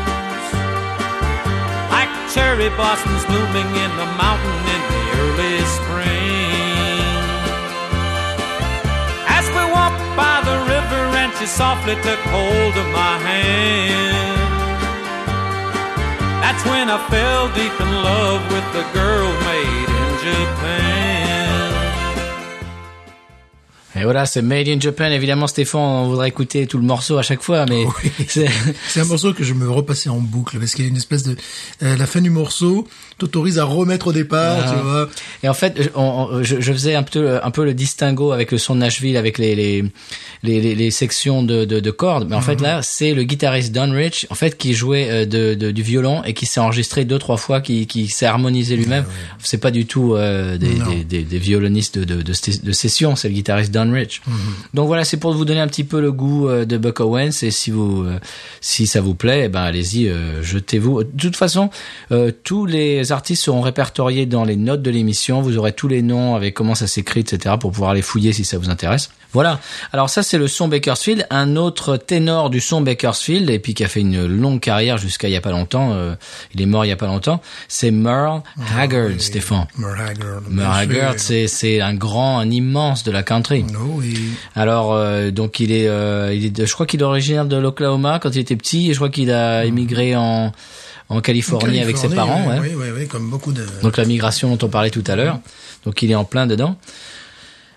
Like cherry blossoms blooming in the mountain in the early spring. As we walked by the river and she softly took hold of my hand. That's when I fell deep in love with the girl made in Japan. Et voilà, c'est Made in Japan. Évidemment, Stéphane, on voudrait écouter tout le morceau à chaque fois, mais Oui. c'est C'est un morceau que je me repassais en boucle parce qu'il y a une espèce de euh, la fin du morceau t'autorise à remettre au départ, Ah. tu vois. Et en fait, on- on- je, je faisais un peu, un peu le distinguo avec le son de Nashville, avec les les les, les, les sections de, de, de cordes. Mais en fait, là, c'est le guitariste Don Rich, en fait, qui jouait euh, de, de- du violon et qui s'est enregistré deux trois fois, qui qui s'est harmonisé lui-même. C'est pas du tout euh, des, Non. des, des, des violonistes de session, c'est le guitariste Don Rich. Donc voilà, c'est pour vous donner un petit peu le goût euh, de Buck Owens et si vous si ça vous plaît, eh ben allez-y, euh, jetez-vous. De toute façon, euh, tous les artistes seront répertoriés dans les notes de l'émission. Vous aurez tous les noms avec comment ça s'écrit, etc. pour pouvoir les fouiller si ça vous intéresse. Voilà. Alors ça, c'est le son Bakersfield. Un autre ténor du son Bakersfield et puis qui a fait une longue carrière jusqu'à il y a pas longtemps. euh, il est mort il y a pas longtemps. C'est Merle Haggard, Stéphane. Merle Haggard. Merle Haggard, c'est c'est un grand, un immense de la country. Oh oui. Alors euh, donc il est, euh, il est, je crois qu'il est originaire de l'Oklahoma quand il était petit et je crois qu'il a émigré en en Californie, avec ses parents. Ouais. Oui, oui, oui, comme beaucoup de. Donc la migration dont on parlait tout à l'heure. Donc il est en plein dedans.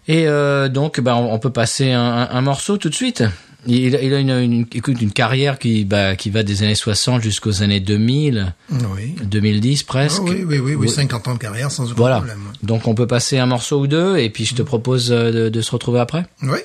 Et euh, donc ben on, on peut passer un, un- un morceau tout de suite. Il, il a une, une, écoute, une carrière qui, bah, qui va des années 60 jusqu'aux années 2000, Oui. 2010 Ah presque. oui, oui, oui, oui, 50 ans de carrière sans aucun Voilà. problème. Donc on peut passer un morceau ou deux et puis je te propose euh, de, de se retrouver après. Oui.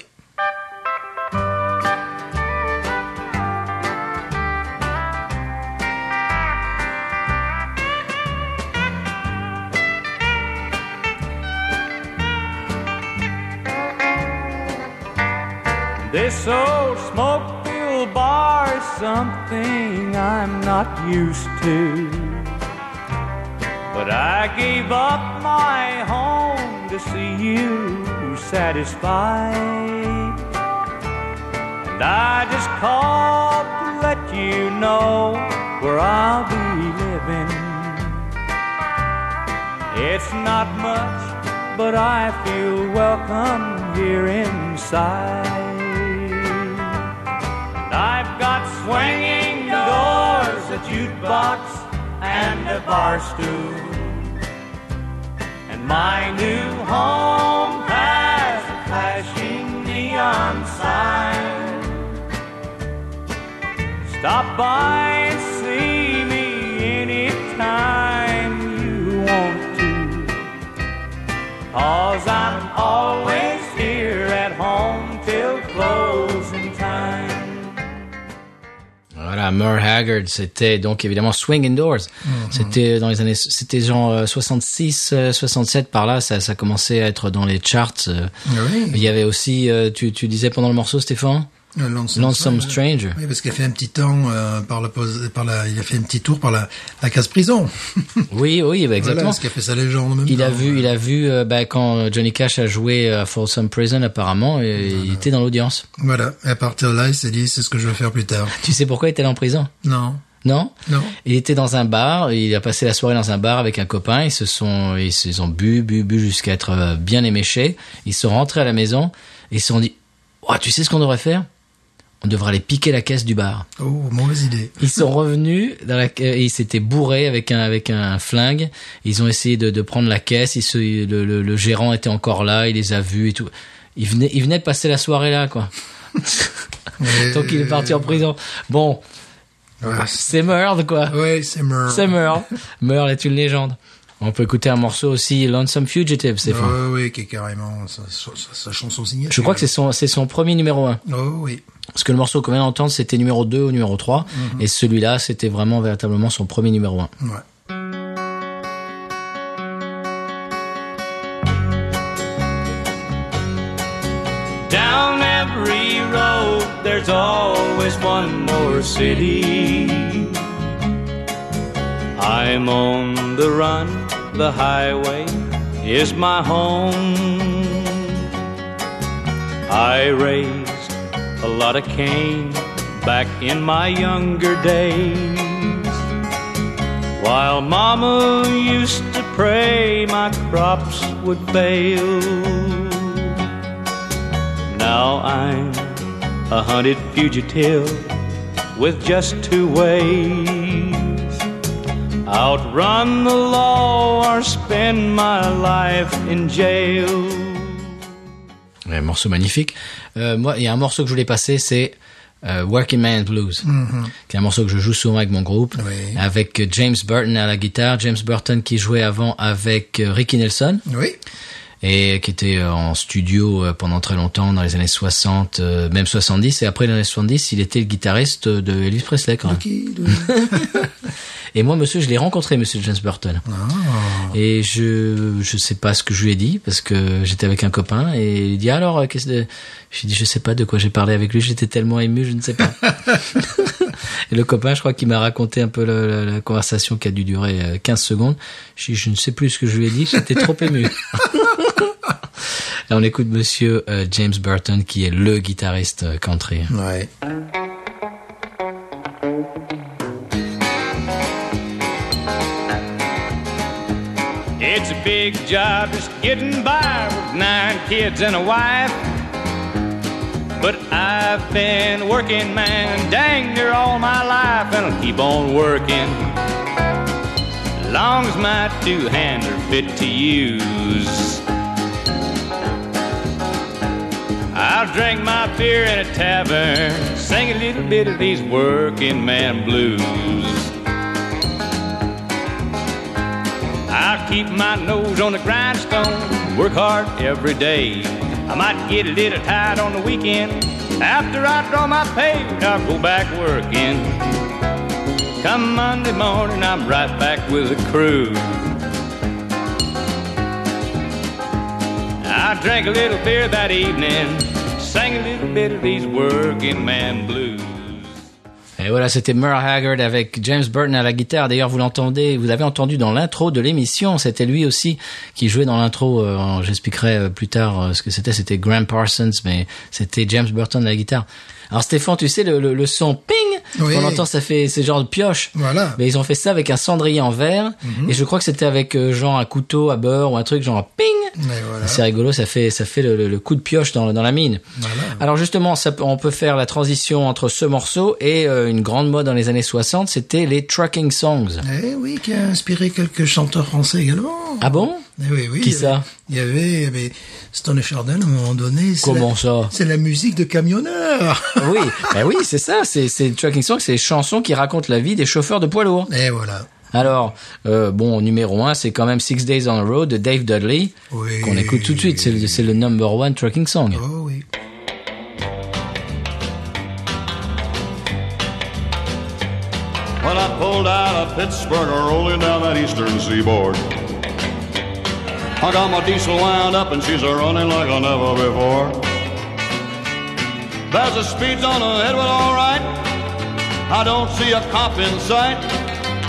Old smoke-filled bar is something I'm not used to. But I gave up my home to see you satisfied. And I just called to let you know where I'll be living. It's not much, but I feel welcome here inside. I've got swinging doors, a jukebox, and a bar stool. And my new home has a flashing neon sign. Stop by and see me anytime you want to. Cause I'm always Voilà, Merle Haggard, c'était donc évidemment Swing Indoors. C'était dans les années, c'était genre euh, 66, euh, 67 par là, ça, ça commençait à être dans les charts. euh. Oui. Il y avait aussi, euh, tu, tu disais pendant le morceau, Stéphane, Euh, Lonesome, Lonesome Stranger. Oui, parce qu'il a fait un petit temps euh, par la pause, par la, il a fait un petit tour par la, la case prison. Oui, oui, bah, exactement. Voilà, ce qui a fait sa légende en même Il a vu, il a vu euh, bah, quand Johnny Cash a joué à Folsom Prison apparemment, et il était dans l'audience. Voilà. Et à partir de là, il s'est dit, c'est ce que je veux faire plus tard. Tu sais pourquoi il était allé en prison? Non. Non? Non. Il était dans un bar, il a passé la soirée dans un bar avec un copain, ils se sont, ils se sont bu, bu, bu jusqu'à être euh, bien éméchés. Ils sont rentrés à la maison et ils se sont dit, oh, tu sais ce qu'on devrait faire? On devrait aller piquer la caisse du bar. Oh, mauvaise idée. Ils sont revenus dans la, ils s'étaient bourrés avec un avec un flingue. Ils ont essayé de, de prendre la caisse. Ils se, le, le, le gérant était encore là, il les a vus et tout. Il venait, il venait de passer la soirée là, quoi. Donc il est parti en prison. Bon, Ouais, c'est Merle, quoi. Ouais, c'est Merle. C'est Merle. Merle est une légende. On peut écouter un morceau aussi, Lonesome Fugitive, Stéphane. Oui, oui, qui est carrément sa, sa, sa chanson signée. Je crois que c'est son, c'est son premier numéro 1. Oh oui. Parce que le morceau qu'on vient d'entendre, c'était numéro 2 ou numéro 3. Et celui-là, c'était vraiment véritablement son premier numéro 1. Ouais. Down every road, there's always one more city. I'm on the run, the highway is my home. I raised a lot of cane back in my younger days. While Mama used to pray my crops would fail. Now I'm a hunted fugitive with just two ways outrun the law or spend my life in jail. Un morceau magnifique. Euh, moi, il y a un morceau que je voulais passer, c'est euh, Working Man Blues, qui est un morceau que je joue souvent avec mon groupe, Oui. avec James Burton à la guitare, James Burton qui jouait avant avec euh, Ricky Nelson Oui. Et qui était euh, en studio euh, pendant très longtemps dans les années 60, euh, même 70 et après les années 70, il était le guitariste de Elvis Presley quand même. Et moi, monsieur, je l'ai rencontré, monsieur James Burton. Ah. Et je je sais pas ce que je lui ai dit parce que j'étais avec un copain et il dit alors qu'est-ce que j'ai dit je sais pas de quoi j'ai parlé avec lui j'étais tellement ému je ne sais pas et le copain je crois qu'il m'a raconté un peu la, la- la conversation qui a dû durer euh, 15 secondes je je ne sais plus ce que je lui ai dit j'étais trop ému on écoute monsieur euh, James Burton qui est le guitariste euh, country Ouais. It's a big job just getting by with nine kids and a wife. But I've been working, man, dang near all my life, and I'll keep on working. Long as my two hands are fit to use. I'll drink my beer in a tavern, sing a little bit of these working man blues. I'll keep my nose on the grindstone, work hard every day. I might get a little tired on the weekend. After I draw my pay, I'll go back working. Come Monday morning, I'm right back with the crew. I drank a little beer that evening, sang a little bit of these working man blues. Et voilà, c'était Merle Haggard avec James Burton à la guitare. D'ailleurs, vous l'entendez, vous l'avez entendu dans l'intro de l'émission. C'était lui aussi qui jouait dans l'intro. Euh, J'expliquerai euh, plus tard euh, ce que c'était. C'était Graham Parsons, mais c'était James Burton à la guitare. Alors Stéphane, tu sais le son ping Oui. qu'on entend, ça fait c'est genre de pioche. Voilà. Mais ils ont fait ça avec un cendrier en verre et je crois que c'était avec euh, genre un couteau à beurre ou un truc genre ping. Voilà. C'est rigolo, ça fait ça fait le, le- le coup de pioche dans, dans la mine. Voilà. Alors justement, ça, on peut faire la transition entre ce morceau et euh, une grande mode dans les années 60, c'était les trucking songs. Eh oui, qui a inspiré quelques chanteurs français également. Ah bon? Oui, oui. Qui il y avait- ça Il y avait, avait Stone Chardin à un moment donné. Comment la- ça? C'est la musique de camionneur. Oui, ben oui, c'est ça, c'est c'est trucking songs, c'est les chansons qui racontent la vie des chauffeurs de poids lourds. Et voilà. Alors, euh, bon, numéro un, c'est quand même Six Days on the Road de Dave Dudley, Oui. qu'on écoute tout de suite. C'est le, c'est le number one trucking song. Oh oui. When I pulled out of Pittsburgh, rolling down that eastern seaboard. I got my diesel wound up and she's a running like I never before. There's a speed zone ahead, well, all right. I don't see a cop in sight.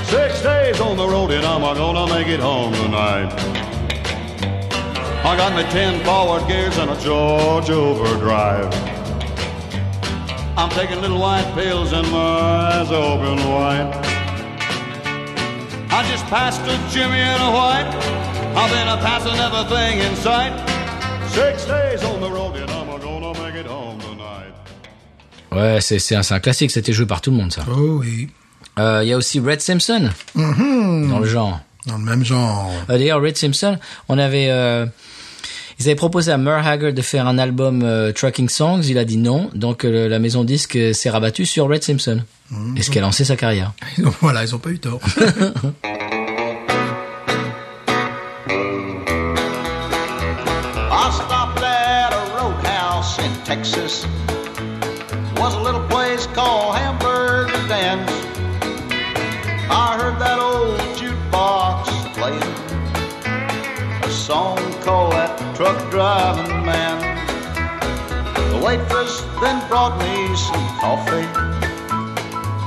Six days on the road and I'm gonna make it home tonight. I got my ten forward gears and a George overdrive. I'm taking little white pills and my eyes open wide. I just passed a Jimmy in a white. I've been a passing everything in sight. Six days on the road and I'm gonna make it home tonight. Ouais, c'est c'est un, c'est un classique, c'était joué par tout le monde ça. Oh oui. Euh, Il y a aussi Red Simpson dans le genre. Dans le même genre. Euh, D'ailleurs, Red Simpson, on avait, euh, ils avaient proposé à Merle Haggard de faire un album euh, Trucking Songs. Il a dit non, donc euh, la maison disque euh, s'est rabattue sur Red Simpson. Et ce qui a lancé sa carrière. Ils ont- voilà, ils ont pas eu tort. Texas. Was a little place called Hamburger Dance. I heard that old jukebox playing a song called That Truck Driving Man. The waitress then brought me some coffee.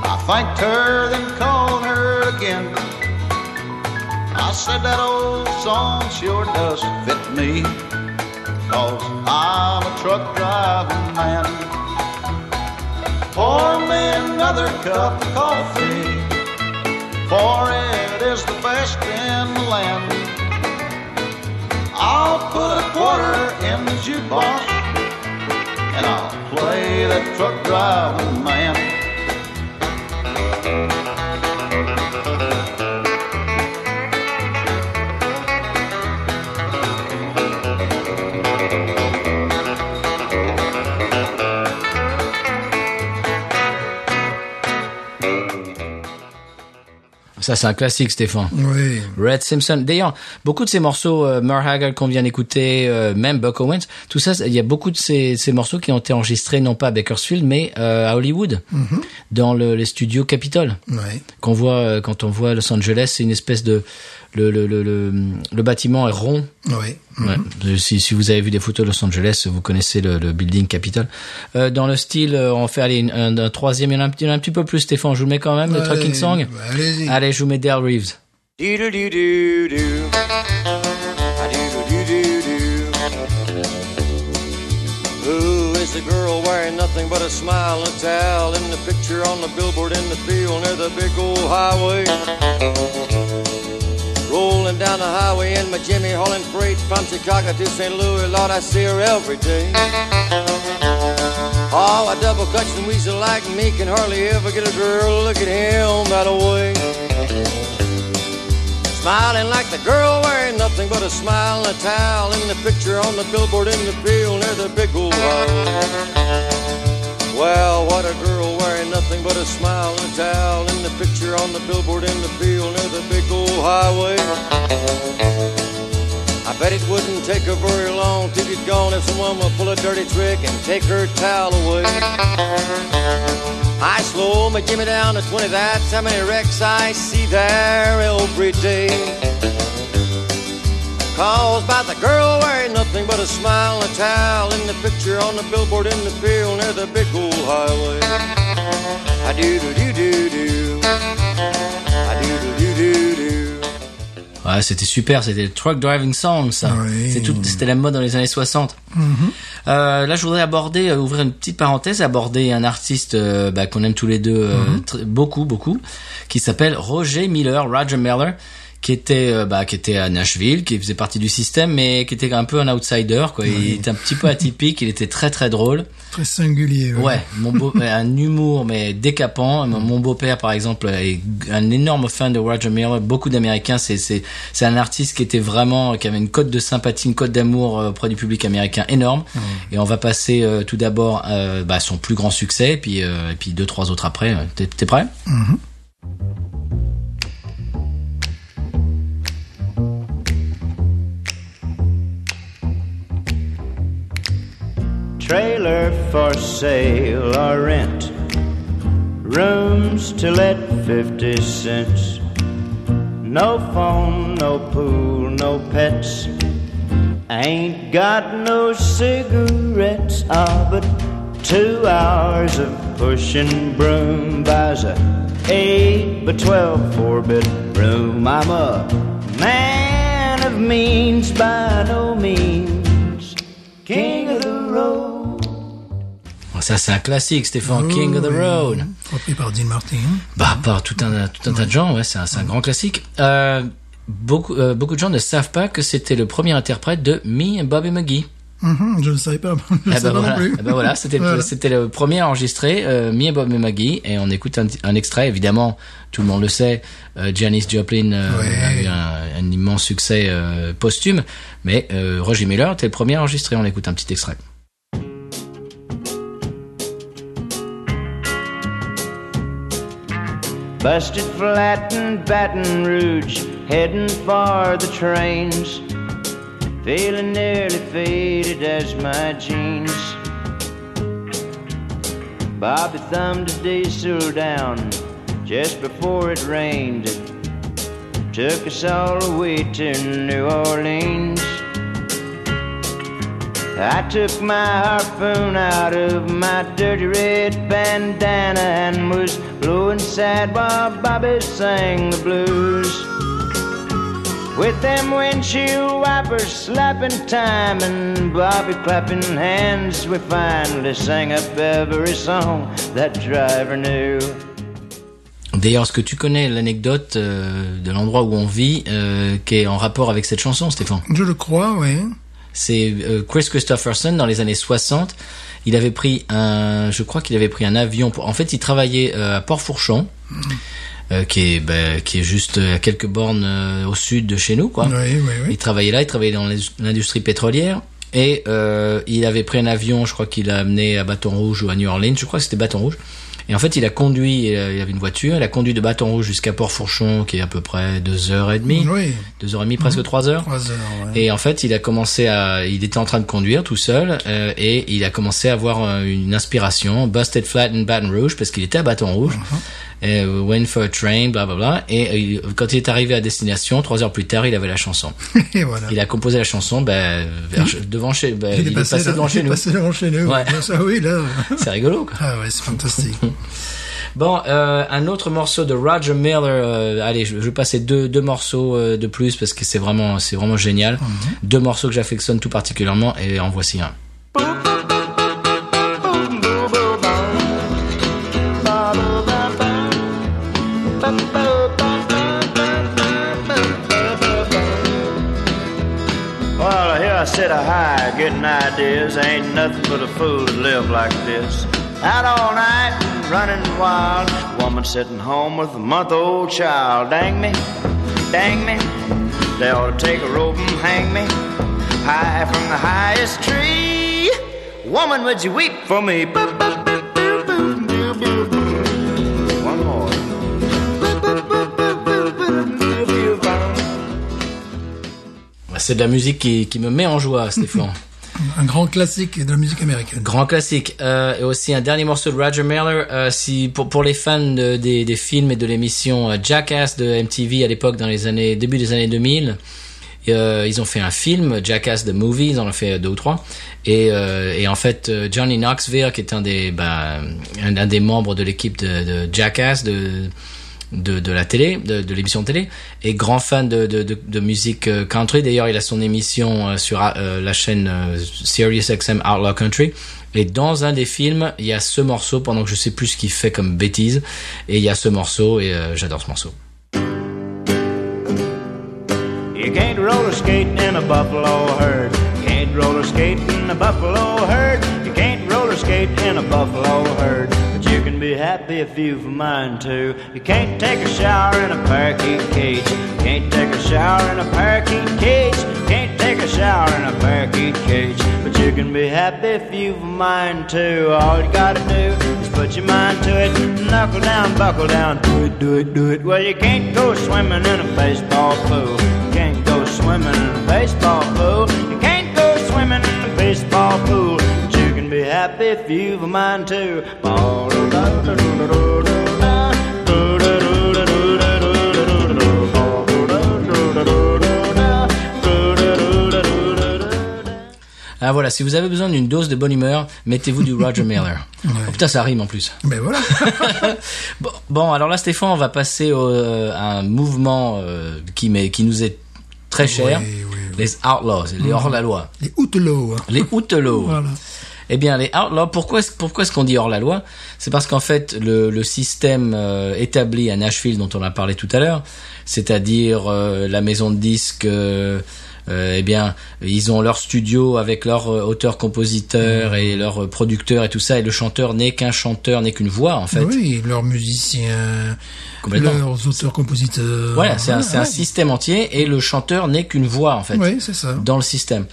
I thanked her, then called her again. I said that old song sure does fit me. Cause I'm a truck driving man. Pour me another cup of coffee, for it is the best in the land. I'll put a quarter in the jukebox, and I'll play that truck driving man. Ça, c'est un classique, Stéphane. Oui. Red Simpson. D'ailleurs, beaucoup de ces morceaux, euh, Merle Haggard qu'on vient d'écouter, euh, même Buck Owens, tout ça, il y a beaucoup de ces, ces morceaux qui ont été enregistrés non pas à Bakersfield, mais euh, à Hollywood, dans le, les studios Capitol. Oui. qu'on voit euh, quand on voit Los Angeles, c'est une espèce de le, le, le, le, le bâtiment est rond. Oui. Ouais. Euh, Si, si vous avez vu des photos de Los Angeles, vous connaissez le, le building Capitol. Euh, dans le style, euh, on fait aller un, un troisième, il y en a un, petit- il y en a un petit peu plus. Stéphane, je vous mets quand même le Allez, trucking song. Allez-y. Allez, je vous mets Dale Reeves. Doo doo doo. Who is the girl wearing nothing but a smile and a towel in the picture on the billboard in the field near the big old highway? Rolling down the highway in my Jimmy hauling freight from Chicago to St. Louis, Lord, I see her every day. Oh, a double clutch and weasel like me can hardly ever get a girl look at him that way. Smiling like the girl wearing nothing but a smile and a towel in the picture on the billboard in the field near the big old highway. Well, what a girl wearing nothing but a smile and a towel in the picture on the billboard in the field near the big old highway. I bet it wouldn't take her very long to you'd gone if someone would pull a dirty trick and take her towel away. I slow my Jimmy down to 20, that's how many wrecks I see there every day. Caused by the girl wearing nothing but a smile and a towel in the picture on the billboard in the field near the big old highway. I do do do do do. I do do do do do. Ouais, c'était super, c'était le truck driving song, ça. Oui. C'est tout, c'était la mode dans les années 60. Euh, là, je voudrais aborder, euh, ouvrir une petite parenthèse, aborder un artiste euh, bah, qu'on aime tous les deux euh, tr- beaucoup, beaucoup, qui s'appelle Roger Miller, Roger Miller, qui était, euh, bah, qui était à Nashville, qui faisait partie du système, mais qui était un peu un outsider, quoi. Il était un petit peu atypique, il était très très drôle. Très singulier. Ouais, mon beau, un humour mais décapant. Mon beau-père, par exemple, est un énorme fan de Roger Miller. Beaucoup d'Américains, c'est c'est c'est un artiste qui était vraiment, qui avait une cote de sympathie, une cote d'amour euh, auprès du public américain énorme. Et on va passer euh, tout d'abord euh, bah, son plus grand succès, puis euh, et puis deux trois autres après. T'es t'es prêt? Trailer for sale or rent. Rooms to let 50 cents. No phone, no pool, no pets. Ain't got no cigarettes. Ah, but two hours of pushing broom buys a eight by twelve four bedroom. I'm a man of means by no means. King of the road. Ça c'est un classique, Stéphane Oh, King of the. Road. Repris par Dean Martin. Bah, par tout un, tout un tas de gens, ouais, c'est un, un grand classique. Euh, beaucoup, euh, beaucoup de gens ne savent pas que c'était le premier interprète de Me and Bobby McGee. Mhm, je ne savais pas. Je Eh ben pas voilà, non plus. Eh ben voilà, c'était Voilà. c'était le premier enregistré, euh, Me and Bobby McGee, et on écoute un, un extrait. Évidemment, tout le monde le sait, euh, Janis Joplin euh, Ouais. a eu un, un immense succès posthume, mais Roger Miller était le premier enregistré. On écoute un petit extrait. Busted flat in Baton Rouge, heading for the trains. Feeling nearly faded as my jeans. Bobby thumbed a diesel down just before it rained. Took us all the way to New Orleans. I took my harpoon out of my dirty red bandana and was blowing sad while Bobby sang the blues. With them windshield wipers slapping time and Bobby clapping hands, we finally sang up every song that driver knew. D'ailleurs, est-ce que tu connais l'anecdote euh, de l'endroit où on vit, euh, qui est en rapport avec cette chanson, Stéphane? Je le crois, oui. C'est euh, Chris Christopherson dans les années 60. Il avait pris un, je crois qu'il avait pris un avion. Pour, en fait, il travaillait euh, à Port-Fourchon, euh, qui est ben, qui est juste à quelques bornes euh, au sud de chez nous, quoi. Oui, oui, Il travaillait là, il travaillait dans l'indus- l'industrie pétrolière. Et euh, il avait pris un avion, je crois qu'il a amené à Baton Rouge ou à New Orleans, je crois que c'était Baton Rouge. Et en fait, il a conduit, euh, il avait une voiture, il a conduit de Baton Rouge jusqu'à Port-Fourchon, qui est à peu près deux heures et demie, Oui, deux heures et demie, presque trois heures. trois heures, ouais. Et en fait, il a commencé à, il était en train de conduire tout seul euh, et il a commencé à avoir euh, une inspiration, Busted Flat in Baton Rouge parce qu'il était à Baton Rouge, et, euh, Waiting for a Train, bla bla bla. Et euh, quand il est arrivé à destination, trois heures plus tard, il avait la chanson. Et voilà. Il a composé la chanson, ben, vers- devant chez, ben, il, est passé, là- devant il chez est nous. passé devant chez nous. Ouais. Ça, oui, là. C'est rigolo. Quoi. Ah ouais, c'est fantastique. Bon, euh, un autre morceau de Roger Miller. euh, allez, je, je vais passer deux, deux morceaux euh, de plus parce que c'est vraiment, c'est vraiment génial. Deux morceaux que j'affectionne tout particulièrement et en voici un. Well, sit a high, getting ideas. Ain't nothing but a fool to live like this. Out all night, running wild. Woman sitting home with a month old child. Dang me, dang me. They ought to take a rope and hang me high from the highest tree. Woman, would you weep for me? One C'est de la musique qui, qui me met en joie, Stéphane. Un grand classique de la musique américaine. Grand classique. Euh, et aussi un dernier morceau de Roger Miller. Euh, si pour pour les fans de- des, des films et de l'émission euh, Jackass de MTV à l'époque dans les années début des années 2000, Euh, ils ont fait un film, Jackass the Movie, ils en ont fait deux ou trois. Et, euh, et en fait, Johnny Knoxville, qui est un des, bah, un, un des membres de l'équipe de, de Jackass, de, de, la télé, de, l'émission de télé, est grand fan de, de, musique euh, country. D'ailleurs, il a son émission euh, sur euh, la chaîne euh, Sirius XM Outlaw Country. Et dans un des films, il y a ce morceau, pendant que je sais plus ce qu'il fait comme bêtise, et il y a ce morceau, et j'adore ce morceau. You can't skate in a buffalo herd. You can't skate in a buffalo herd. You can't skate in a buffalo herd. Can be happy if you've a mind to. You can't take a shower in a parakeet cage. Can't take a shower in a parakeet cage. Can't take a shower in a parakeet cage. But you can be happy if you've a mind to. All you gotta do is put your mind to it. Knuckle down, buckle down, do it, do it, do it. Well, you can't go swimming in a baseball pool. You can't go swimming in a baseball pool. You can't go swimming in a baseball pool. Happy if you've a mind to. Ah voilà, si vous avez besoin d'une dose de bonne humeur, mettez-vous du Roger Miller. Oh, putain, ça rime en plus. Ben voilà. Bon, bon, alors là, Stéphane, on va passer au- euh, à un mouvement euh, qui, qui nous est très cher. Oui, oui, oui. Les outlaws, les hors-la-loi. Les outlaws. Les outlaws. Voilà. Eh bien, les outlaws, pourquoi, est-ce- pourquoi est-ce qu'on dit hors la loi? C'est parce qu'en fait, le, le système euh, établi à Nashville, dont on a parlé tout à l'heure, c'est-à-dire euh, la maison de disques, euh, euh, eh bien, ils ont leur studio avec leur euh, auteur-compositeur et leur euh, producteur et tout ça, et le chanteur n'est qu'un chanteur, n'est qu'une voix, en fait. Oui, leurs musiciens, leurs auteurs-compositeurs. Voilà, c'est un, c'est un système entier, et le chanteur n'est qu'une voix, en fait. Oui, c'est ça. dans le système.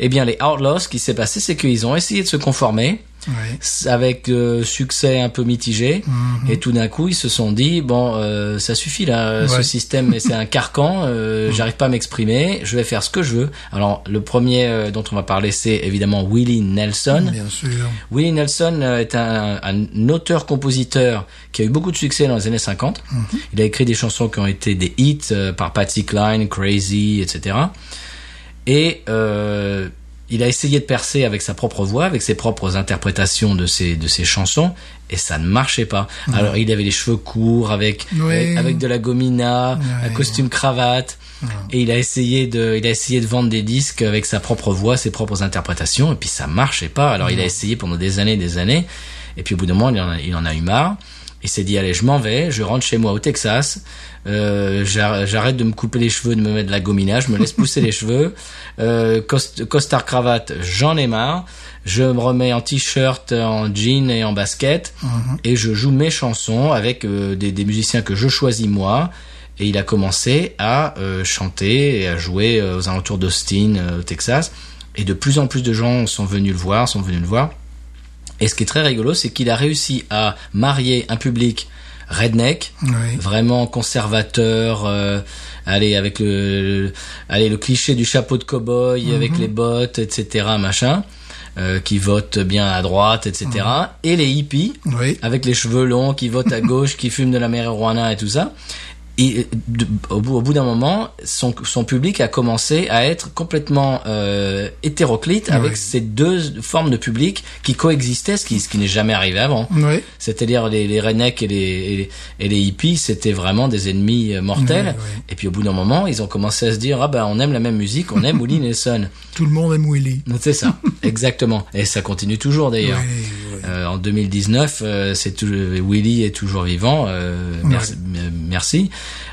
Eh bien, les Outlaws, ce qui s'est passé, c'est qu'ils ont essayé de se conformer Ouais. s- avec euh, succès un peu mitigé, Mhm. et tout d'un coup, ils se sont dit bon, euh, ça suffit là, ce Ouais. système, mais c'est un carcan. euh, J'arrive pas à m'exprimer, je vais faire ce que je veux. Alors, le premier euh, dont on va parler, c'est évidemment Willie Nelson. Bien sûr. Willie Nelson euh, est un, un auteur-compositeur qui a eu beaucoup de succès dans les années 50. Il a écrit des chansons qui ont été des hits euh, par Patsy Cline, Crazy, etc. Et euh, il a essayé de percer avec sa propre voix, avec ses propres interprétations de ses, de ses chansons, et ça ne marchait pas. Alors il avait les cheveux courts, avec, avec, avec de la gomina, un costume cravate, et il a essayé de, il a essayé de vendre des disques avec sa propre voix, ses propres interprétations, et puis ça marchait pas. Alors il a essayé pendant des années, des années, et puis au bout d'un moment il en a, il en a eu marre. Il s'est dit allez je m'en vais, je rentre chez moi au Texas, euh, j'ar- j'arrête de me couper les cheveux, de me mettre de la gomina, je me laisse pousser les cheveux, euh, cost- costard cravate, j'en ai marre, je me remets en t-shirt, en jean et en basket, et je joue mes chansons avec euh, des, des musiciens que je choisis moi. Et il a commencé à euh, chanter et à jouer aux alentours d'Austin, au Texas. Et de plus en plus de gens sont venus le voir, sont venus le voir. Et ce qui est très rigolo, c'est qu'il a réussi à marier un public redneck, Oui. vraiment conservateur, euh, allez avec le, le- allez le cliché du chapeau de cow-boy avec les bottes, etc. machin, euh, qui vote bien à droite, etc. Et les hippies Oui. avec les cheveux longs, qui votent à gauche, qui fument de la marijuana et tout ça. Et de- au bout, d'un moment, son, son public a commencé à être complètement euh, hétéroclite avec Oui. ces deux formes de public qui coexistaient, ce qui, ce qui n'est jamais arrivé avant. Oui. C'est-à-dire les, les rednecks et les, et les, hippies, c'était vraiment des ennemis euh, mortels. Oui. Et puis au bout d'un moment, ils ont commencé à se dire ah ben on aime la même musique, on aime Willie Nelson. Tout le monde aime Willy. C'est ça, exactement. Et ça continue toujours d'ailleurs. Euh, en 2019, euh, c'est tout, Willy est toujours vivant. euh, merci, merci,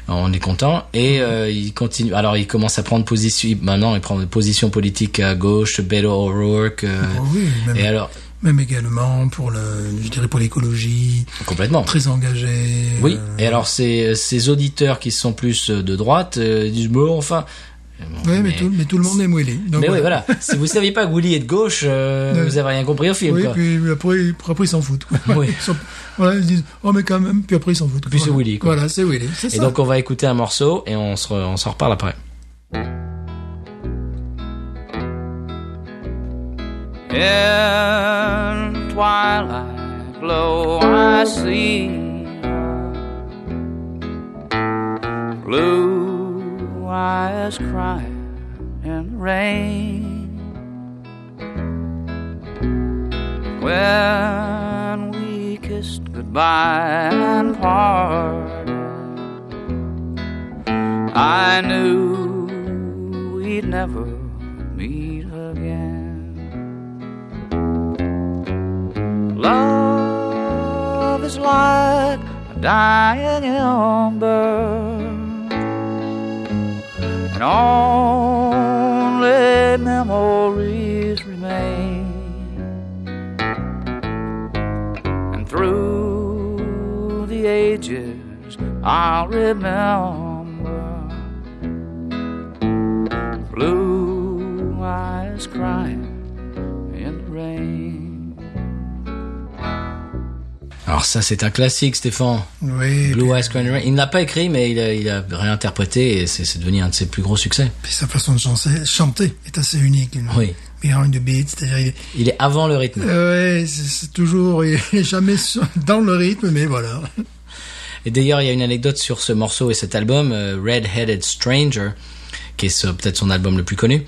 on est content. Et il continue. Alors il commence à prendre position. Maintenant, il prend des positions politiques à gauche. Beto O'Rourke. Oh oui, même, et alors même également pour le, je dirais pour l'écologie, complètement. très engagé. Oui. Et alors ces, ces auditeurs qui sont plus de droite disent bon enfin. Oui, mais, tout, mais tout le monde aime Willy. Donc, Mais oui, voilà. si vous saviez pas que Willy est de gauche, euh, vous avez rien compris au film. Oui, quoi. puis après, après ils s'en foutent. quoi. Oui. Ils sont- voilà, ils disent, oh mais quand même, puis après ils s'en foutent. Puis c'est. Willy, quoi. Voilà, c'est Willy. C'est Et ça. donc on va écouter un morceau et on se re- on s'en reparle après. In twilight glow I see blue eyes crying in the rain. When we kissed goodbye and parted, I knew we'd never meet again. Love is like a dying ember, and only memories remain. And through the ages, I'll remember blue eyes crying Alors ça, c'est un classique, Stéphane. Oui. Blue Eyes Rain. Il ne l'a pas écrit, mais il a, il a réinterprété et c'est devenu un de ses plus gros succès. puis sa façon de chanter, chanter est assez unique. Oui. Behind the beat, c'est-à-dire il est, Il est avant le rythme. euh, ouais, c'est toujours, il est jamais dans le rythme, mais voilà. Et d'ailleurs, il y a une anecdote sur ce morceau et cet album, euh, Red Headed Stranger, qui est peut-être son album le plus connu.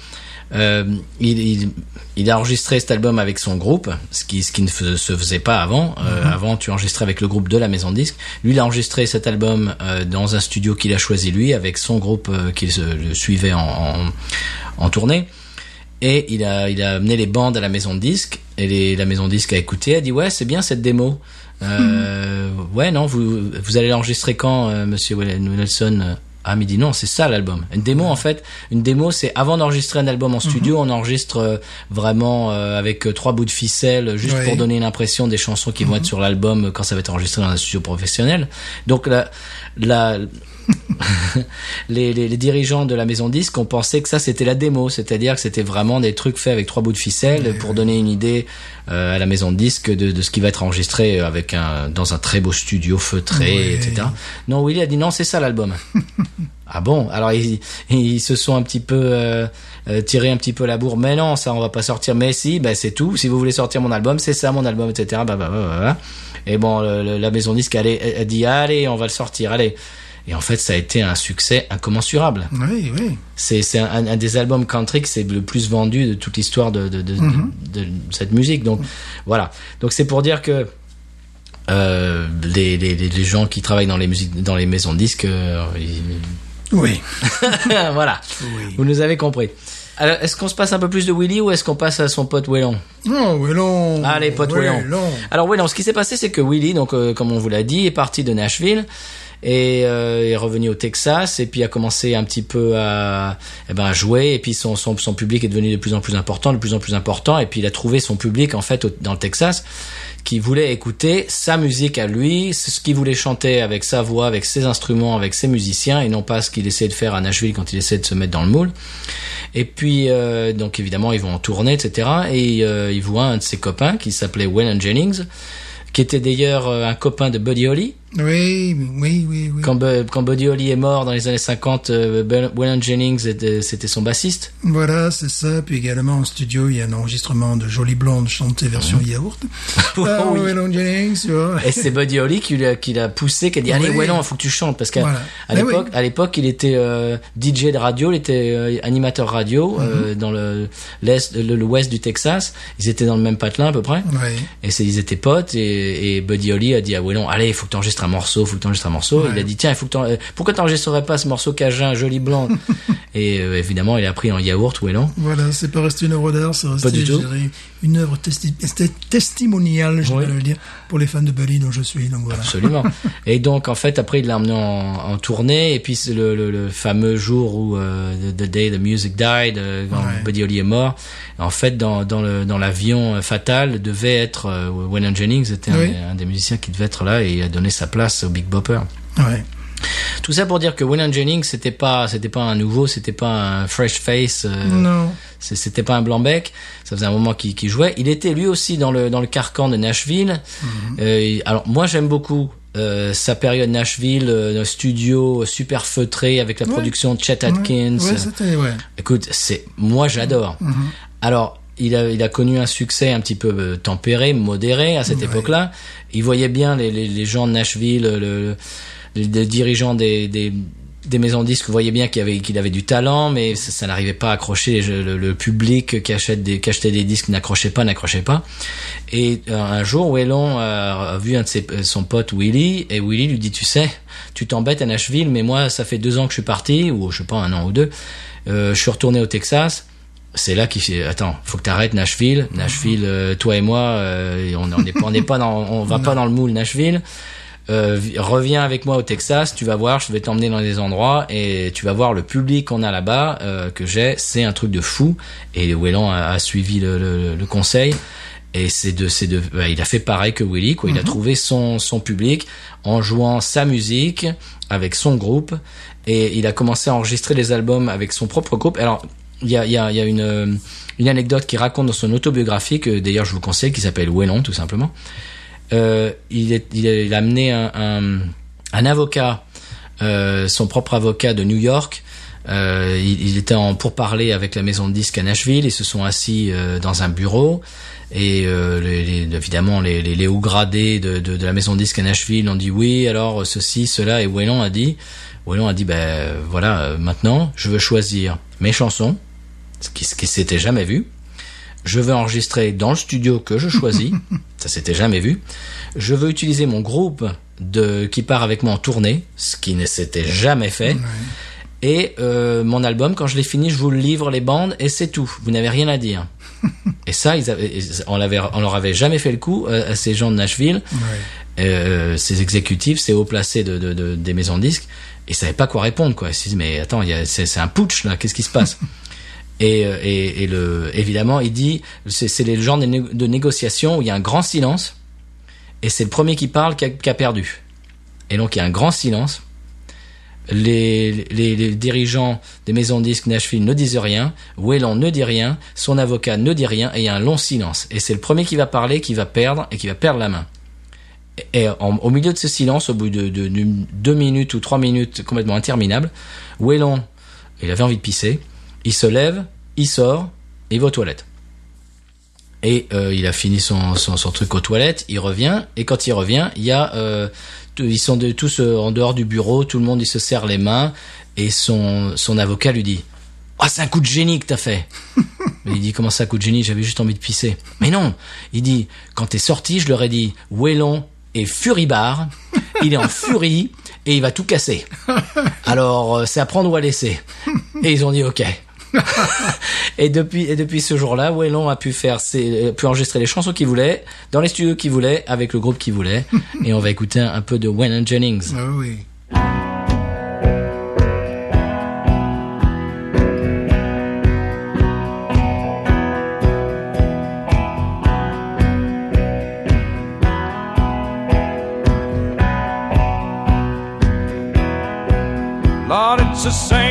Euh, il, il, il a enregistré cet album avec son groupe, ce qui, ce qui ne se faisait pas avant. Euh, Avant, tu enregistrais avec le groupe de la maison de disque. Lui, il a enregistré cet album euh, dans un studio qu'il a choisi lui, avec son groupe qu'il le suivait en, en, en tournée. Et il a, il a amené les bandes à la maison de disque. Et les, la maison de disque a écouté, a dit ouais, c'est bien cette démo. Euh, Ouais, non, vous, vous allez l'enregistrer quand, Monsieur Nelson? Ah, mais dit non, c'est ça l'album. Une démo, en fait, une démo, c'est avant d'enregistrer un album en studio, on enregistre euh, vraiment euh, avec euh, trois bouts de ficelle, juste pour donner une impression des chansons qui vont être sur l'album quand ça va être enregistré dans un studio professionnel. Donc la, la, les, les, les dirigeants de la maison disque ont pensé que ça c'était la démo, c'est-à-dire que c'était vraiment des trucs faits avec trois bouts de ficelle pour donner une idée euh, à la maison de disque de, de ce qui va être enregistré avec un dans un très beau studio feutré, Ouais. etc. Non, Willy a dit non, c'est ça l'album. ah bon? Alors ils, ils se sont un petit peu euh, euh, tiré un petit peu la bourre. Mais non, ça on va pas sortir. Mais si, ben c'est tout. Si vous voulez sortir mon album, c'est ça mon album, etc. Bah, bah, bah, bah, bah. Et bon, le- le- la maison disque elle, est- elle dit allez, on va le sortir, allez. Et en fait, ça a été un succès incommensurable. Oui, oui. C'est un, un des albums country que c'est le plus vendu de toute l'histoire de, de, de, cette musique. Donc voilà. Donc c'est pour dire que euh, les, les, les gens qui travaillent dans les musiques dans les maisons de disques, euh, ils- Oui. voilà. Oui. Vous nous avez compris. Alors, est-ce qu'on se passe un peu plus de Willy ou est-ce qu'on passe à son pote Wellon? Non, Wellon. Allez, pote. Wellon. Alors Wellon, ce qui s'est passé, c'est que Willy, donc euh, comme on vous l'a dit, est parti de Nashville et euh, est revenu au Texas et puis a commencé un petit peu à, eh ben, à jouer et puis son, son, son public est devenu de plus en plus important, de plus en plus important et puis il a trouvé son public en fait dans le Texas qui voulait écouter sa musique à lui, ce qu'il voulait chanter avec sa voix, avec ses instruments, avec ses musiciens et non pas ce qu'il essayait de faire à Nashville quand il essayait de se mettre dans le moule. Et puis, euh, donc évidemment, ils vont en tournée, etc. Et euh, il voit un de ses copains qui s'appelait Waylon Jennings, qui était d'ailleurs euh, un copain de Buddy Holly. Oui, oui, oui, oui. Quand, Bu- quand Buddy Holly est mort dans les années 50, euh, Waylon Jennings était- c'était son bassiste. Voilà, c'est ça. Puis également en studio, il y a un enregistrement de Jolie Blonde chantée version yaourt. Ah, Oui. Wellon Jennings, tu vois. Et c'est Buddy Holly qui l'a, qui l'a poussé, qui a dit allez Oui. Waylon, il faut que tu chantes parce qu'à Voilà. l'époque, à l'époque, il était euh, DJ de radio, il était euh, animateur radio euh, Mhm. dans le l'est, le- l'ouest du Texas. Ils étaient dans le même patelin à peu près. Oui. Et ils étaient potes et, et Buddy Holly a dit à Wellon, allez, il faut que tu enregistres un morceau, il faut que tu enregistres un morceau. Ouais. Il a dit, tiens, il faut que euh, pourquoi t'enregistrerais pas ce morceau cajun, joli blanc Et euh, évidemment, il a pris en yaourt Wellon. Voilà, c'est pas resté une œuvre d'art, c'est resté, Pas du tout. dirais, une œuvre testi- esti- testimoniale, je vais le dire, pour les fans de Buddy dont je suis. Donc voilà. Absolument. et donc, en fait, après, il l'a emmené en, en tournée. Et puis, le, le, le fameux jour où euh, the, the day the music died, euh, quand Ouais. Buddy Holly est mort. En fait, dans, dans l'avion fatal, devait être Waylon Jennings était un Oui. un, des musiciens qui devait être là et il a donné sa place au Big Bopper. Ouais. Tout ça pour dire que Waylon Jennings c'était pas c'était pas un nouveau, c'était pas un fresh face, euh, Non. c'était pas un blanc bec. Ça faisait un moment qu'il jouait. Il était lui aussi dans le dans le carcan de Nashville. Euh, alors moi j'aime beaucoup. euh, sa période Nashville, euh, un studio super feutré avec la Ouais. production de Chet Atkins. Ouais, c'était, ouais. Écoute, c'est moi j'adore. Mhm. Alors, il a, il a connu un succès un petit peu euh, tempéré, modéré à cette Ouais. époque-là. Il voyait bien les, les, les gens de Nashville, le, le- les dirigeants des, des, des maisons de disques voyez bien qu'il avait qu'il avait du talent mais ça, ça n'arrivait pas à accrocher les- le, le public qui achète des qui achetait des disques n'accrochait pas n'accrochait pas et euh, un jour Wellon a, a vu un de ses, euh, son pote Willy et Willy lui dit tu sais tu t'embêtes à Nashville mais moi ça fait deux ans que je suis parti ou je sais pas un an ou deux euh, je suis retourné au Texas c'est là qu'il fait attends faut que t'arrêtes Nashville. Nashville euh, toi et moi euh, on n'est pas on n'est pas dans on va pas dans le moule Nashville. Euh, vi- reviens avec moi au Texas, tu vas voir, je vais t'emmener dans des endroits et tu vas voir le public qu'on a là-bas euh, que j'ai, c'est un truc de fou. Et Whelan a, a suivi le, le- le conseil. Et c'est de, c'est de, bah, il a fait pareil que Willy, quoi. Il a trouvé son son public en jouant sa musique avec son groupe. Et il a commencé à enregistrer les albums avec son propre groupe. Alors il y a, une euh, anecdote qui raconte dans son autobiographie que d'ailleurs je vous conseille qui s'appelle Wellon tout simplement euh, il, a, amené un, avocat, euh, son propre avocat de New York. Il, était en pourparlers avec la maison de disques à Nashville. Ils se sont assis dans un bureau. Et évidemment, les, les, hauts gradés de, la maison de disques à Nashville ont dit oui, alors ceci, cela. Et Wellon a dit, Wellon a dit, ben voilà, maintenant, je veux choisir mes chansons, ce qui, ce qui s'était jamais vu. Je veux enregistrer dans le studio que je choisis. ça s'était jamais vu. Je veux utiliser mon groupe de qui part avec moi en tournée, ce qui ne s'était jamais fait. Et euh, mon album, quand je l'ai fini, je vous le livre les bandes et c'est tout. Vous n'avez rien à dire. et ça, ils avaient, on, l'avait, on leur avait jamais fait le coup euh, à ces gens de Nashville, euh, ces exécutifs, ces hauts placés de, de, de- des maisons de disques. Ils savaient pas quoi répondre, quoi. Ils se disent, mais attends, c'est un putsch là. Qu'est-ce qui se passe? et, euh, et, le, évidemment, il dit, c'est, c'est le genre de, né- de négociation où il y a un grand silence et c'est le premier qui parle qui a, perdu. Et donc il y a un grand silence. Les, les, les dirigeants des maisons de disques Nashville ne disent rien, Whelan ne dit rien, son avocat ne dit rien, et il y a un long silence. Et c'est le premier qui va parler qui va perdre et qui va perdre la main. Et, au milieu de ce silence, au bout de, deux minutes ou trois minutes complètement interminables, Whelan, il avait envie de pisser, il se lève, il sort, il va aux toilettes. Et euh, il a fini son, truc aux toilettes, il revient, et quand il revient, il y a... Euh, ils sont tous euh, en dehors du bureau, tout le monde il se serre les mains, et son, avocat lui dit « Ah, c'est un coup de génie que t'as fait !» Il dit « Comment ça, coup de génie? J'avais juste envie de pisser. » Mais non Il dit « Quand t'es sorti, je leur ai dit « Wellon est furibard, il est en furie, et il va tout casser. Alors, c'est à prendre ou à laisser. » Et ils ont dit « Ok. » et depuis et depuis ce jour-là, Wellon a pu faire ses, a pu enregistrer les chansons qu'il voulait dans les studios qu'il voulait avec le groupe qu'il voulait et on va écouter un, un peu de Waylon Jennings. Ah oui. Lord, it's the same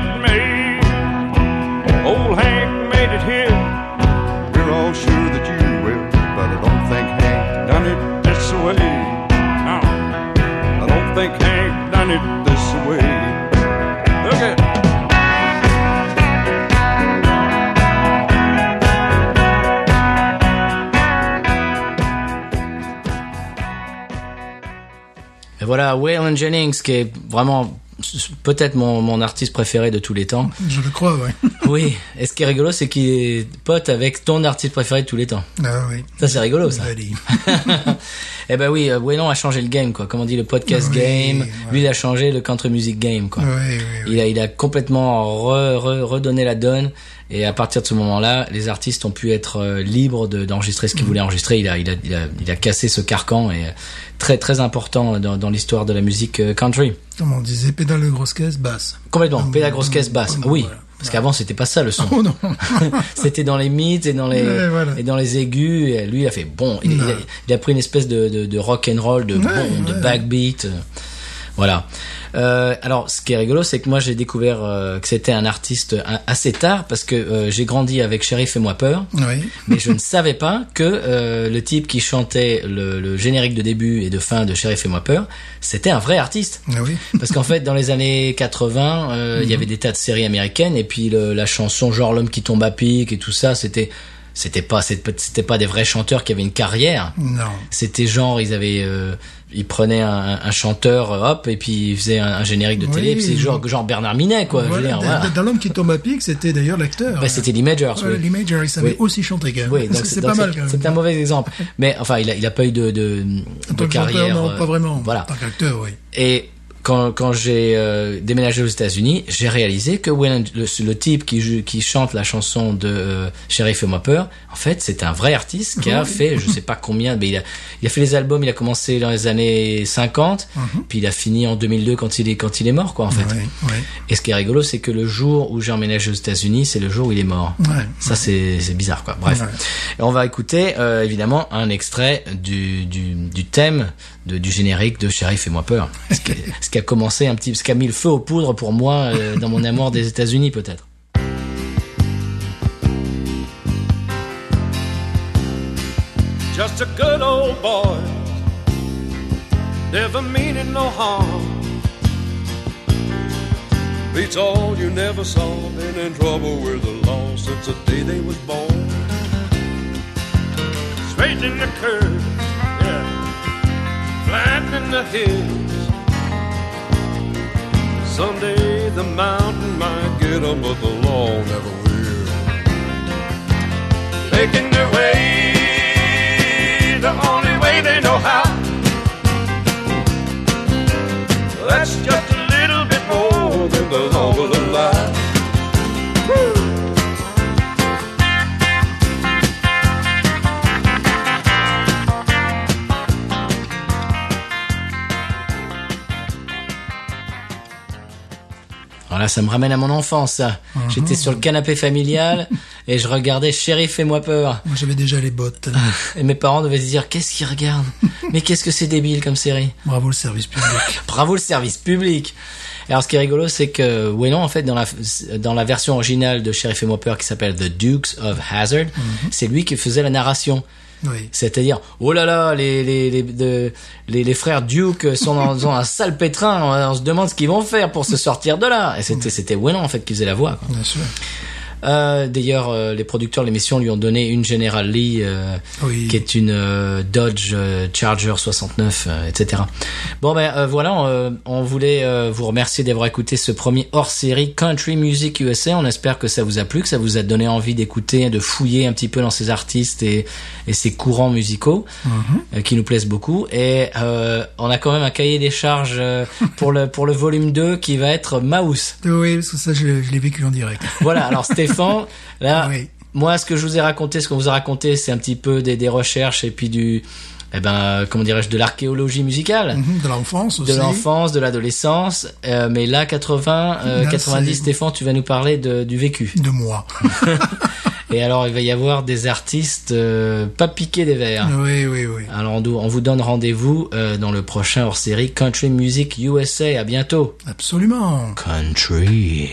finally it made. Old Hank made it here. We're all sure that you will, but I don't think Hank done it this way. No, I don't think Hank done it this way. Look at. Et voilà, Waylon Jennings qui est vraiment peut-être mon, artiste préféré de tous les temps. Je le crois, ouais. Oui, et ce qui est rigolo, c'est qu'il est pote avec ton artiste préféré de tous les temps. Ah oui. Ça, c'est rigolo, ça. Eh ben oui, euh, Waylon a changé le game, quoi. Comme on dit, le podcast Oui, game. ouais. Lui, il a changé le country music game, quoi. Oui, oui. Il a, il a complètement re- re- redonné la donne. Et à partir de ce moment-là, les artistes ont pu être euh, libres de- d'enregistrer Mm. ce qu'ils voulaient enregistrer. Il a, il a, il a, il a cassé ce carcan et euh, très, très important dans, dans l'histoire de la musique euh, country. Comme on disait, pédale grosse caisse, basse. Complètement. Mm. Pédale grosse caisse basse. Mm. Oui. Voilà. Parce qu'avant, c'était pas ça le son. Oh c'était dans les mythes et dans les voilà. et dans les aigus. Et lui, il a fait bon. Il, il a, Ouais. il a pris une espèce de, de, de rock and roll, de Ouais, bon, de backbeat. euh. Voilà. Euh, alors, ce qui est rigolo, c'est que moi j'ai découvert euh, que c'était un artiste a- assez tard parce que euh, j'ai grandi avec Sheriff et moi peur, Oui. mais je ne savais pas que euh, le type qui chantait le, le générique de début et de fin de Sheriff et moi peur, c'était un vrai artiste. Ah oui. Parce qu'en fait, dans les années 80, euh, il y avait des tas de séries américaines et puis le- la chanson genre l'homme qui tombe à pic et tout ça, c'était c'était pas c'était pas des vrais chanteurs qui avaient une carrière. Non. C'était genre ils avaient euh, ils prenaient un, un chanteur euh, hop et puis ils faisaient un, un générique de télé Oui. puis c'est genre genre Bernard Minet quoi. je veux Voilà, dire, dans- voilà. Dans l'homme qui tombe à pic, c'était d'ailleurs l'acteur. Bah, c'était Lee Majors. Ouais, oui. Lee Majors, il savait Oui. aussi chanter quand même. Oui, donc c'est pas mal c'est- un mauvais exemple. Mais enfin, il a, il a pas eu de, de, de chanteur, carrière. non, euh, pas vraiment. Voilà. En tant qu'acteur, oui. Et quand, quand j'ai euh, déménagé aux États-Unis, j'ai réalisé que le, le type qui, chante la chanson de euh, Chérie fais-moi peur, en fait, c'est un vrai artiste qui a Oui. fait, je sais pas combien, mais il a, il a fait les albums, il a commencé dans les années 50, puis il a fini en 2002 quand il est, quand il est mort, quoi, en fait. Et ce qui est rigolo, c'est que le jour où j'ai emménagé aux États-Unis, c'est le jour où il est mort. Ouais. Ça, c'est bizarre, quoi. Bref. Et on va écouter, euh, évidemment, un extrait du, du, du thème de, du générique de Chérie, fais-moi peur. Ce qui, ce qui a commencé un petit, ce qui a mis le feu aux poudres pour moi euh, dans mon amour des États-Unis, peut-être. just a good old boy, never meaning no harm. Beats all you never saw, been in trouble with the law since the day they was born. Straightening the curves, yeah, flattening the hills. Someday the mountain might get 'em, but the law never will. Making their way the only way they know how. That's just Voilà, ça me ramène à mon enfance, ça. J'étais sur le canapé familial et je regardais Chérie, fais-moi peur. Moi, j'avais déjà les bottes. Et mes parents devaient se dire, qu'est-ce qu'ils regardent? Mais qu'est-ce que c'est débile comme série? Bravo le service public. Bravo le service public. Et alors ce qui est rigolo, c'est que Whelan, en fait, dans la dans la version originale de Sheriff et moi peur qui s'appelle The Dukes of Hazard, c'est lui qui faisait la narration. Oui. C'est-à-dire, oh là là, les les les de- les, les frères Duke sont dans, un sale pétrin. On, on se demande ce qu'ils vont faire pour se sortir de là. Et c'était c'était Whelan en fait qui faisait la voix. quoi. Bien sûr. Euh, D'ailleurs, euh, les producteurs de l'émission lui ont donné une General Lee, euh, Oui. qui est une euh, Dodge euh, Charger 69, euh, etc. Bon ben euh, voilà, euh, on voulait euh, vous remercier d'avoir écouté ce premier hors-série Country Music USA. On espère que ça vous a plu, que ça vous a donné envie d'écouter, de fouiller un petit peu dans ces artistes et, et ces courants musicaux euh, qui nous plaisent beaucoup. Et euh, on a quand même un cahier des charges pour le pour le volume 2 qui va être Mouse. Oui, parce que ça, je l'ai je l'ai vécu en direct. Voilà, alors Stéphane, là, Oui. moi, ce que je vous ai raconté, ce qu'on vous a raconté, c'est un petit peu des, des recherches et puis du, eh ben, comment dirais-je, de l'archéologie musicale. De l'enfance aussi. De l'enfance, de l'adolescence, euh, mais là 80, euh, Là, 90, c'est- Stéphane, tu vas nous parler de, du vécu. De moi. Et alors il va y avoir des artistes euh, pas piqués des verres. oui, oui, oui. Alors on, vous donne rendez-vous euh, dans le prochain hors-série Country Music USA. À bientôt. Absolument. Country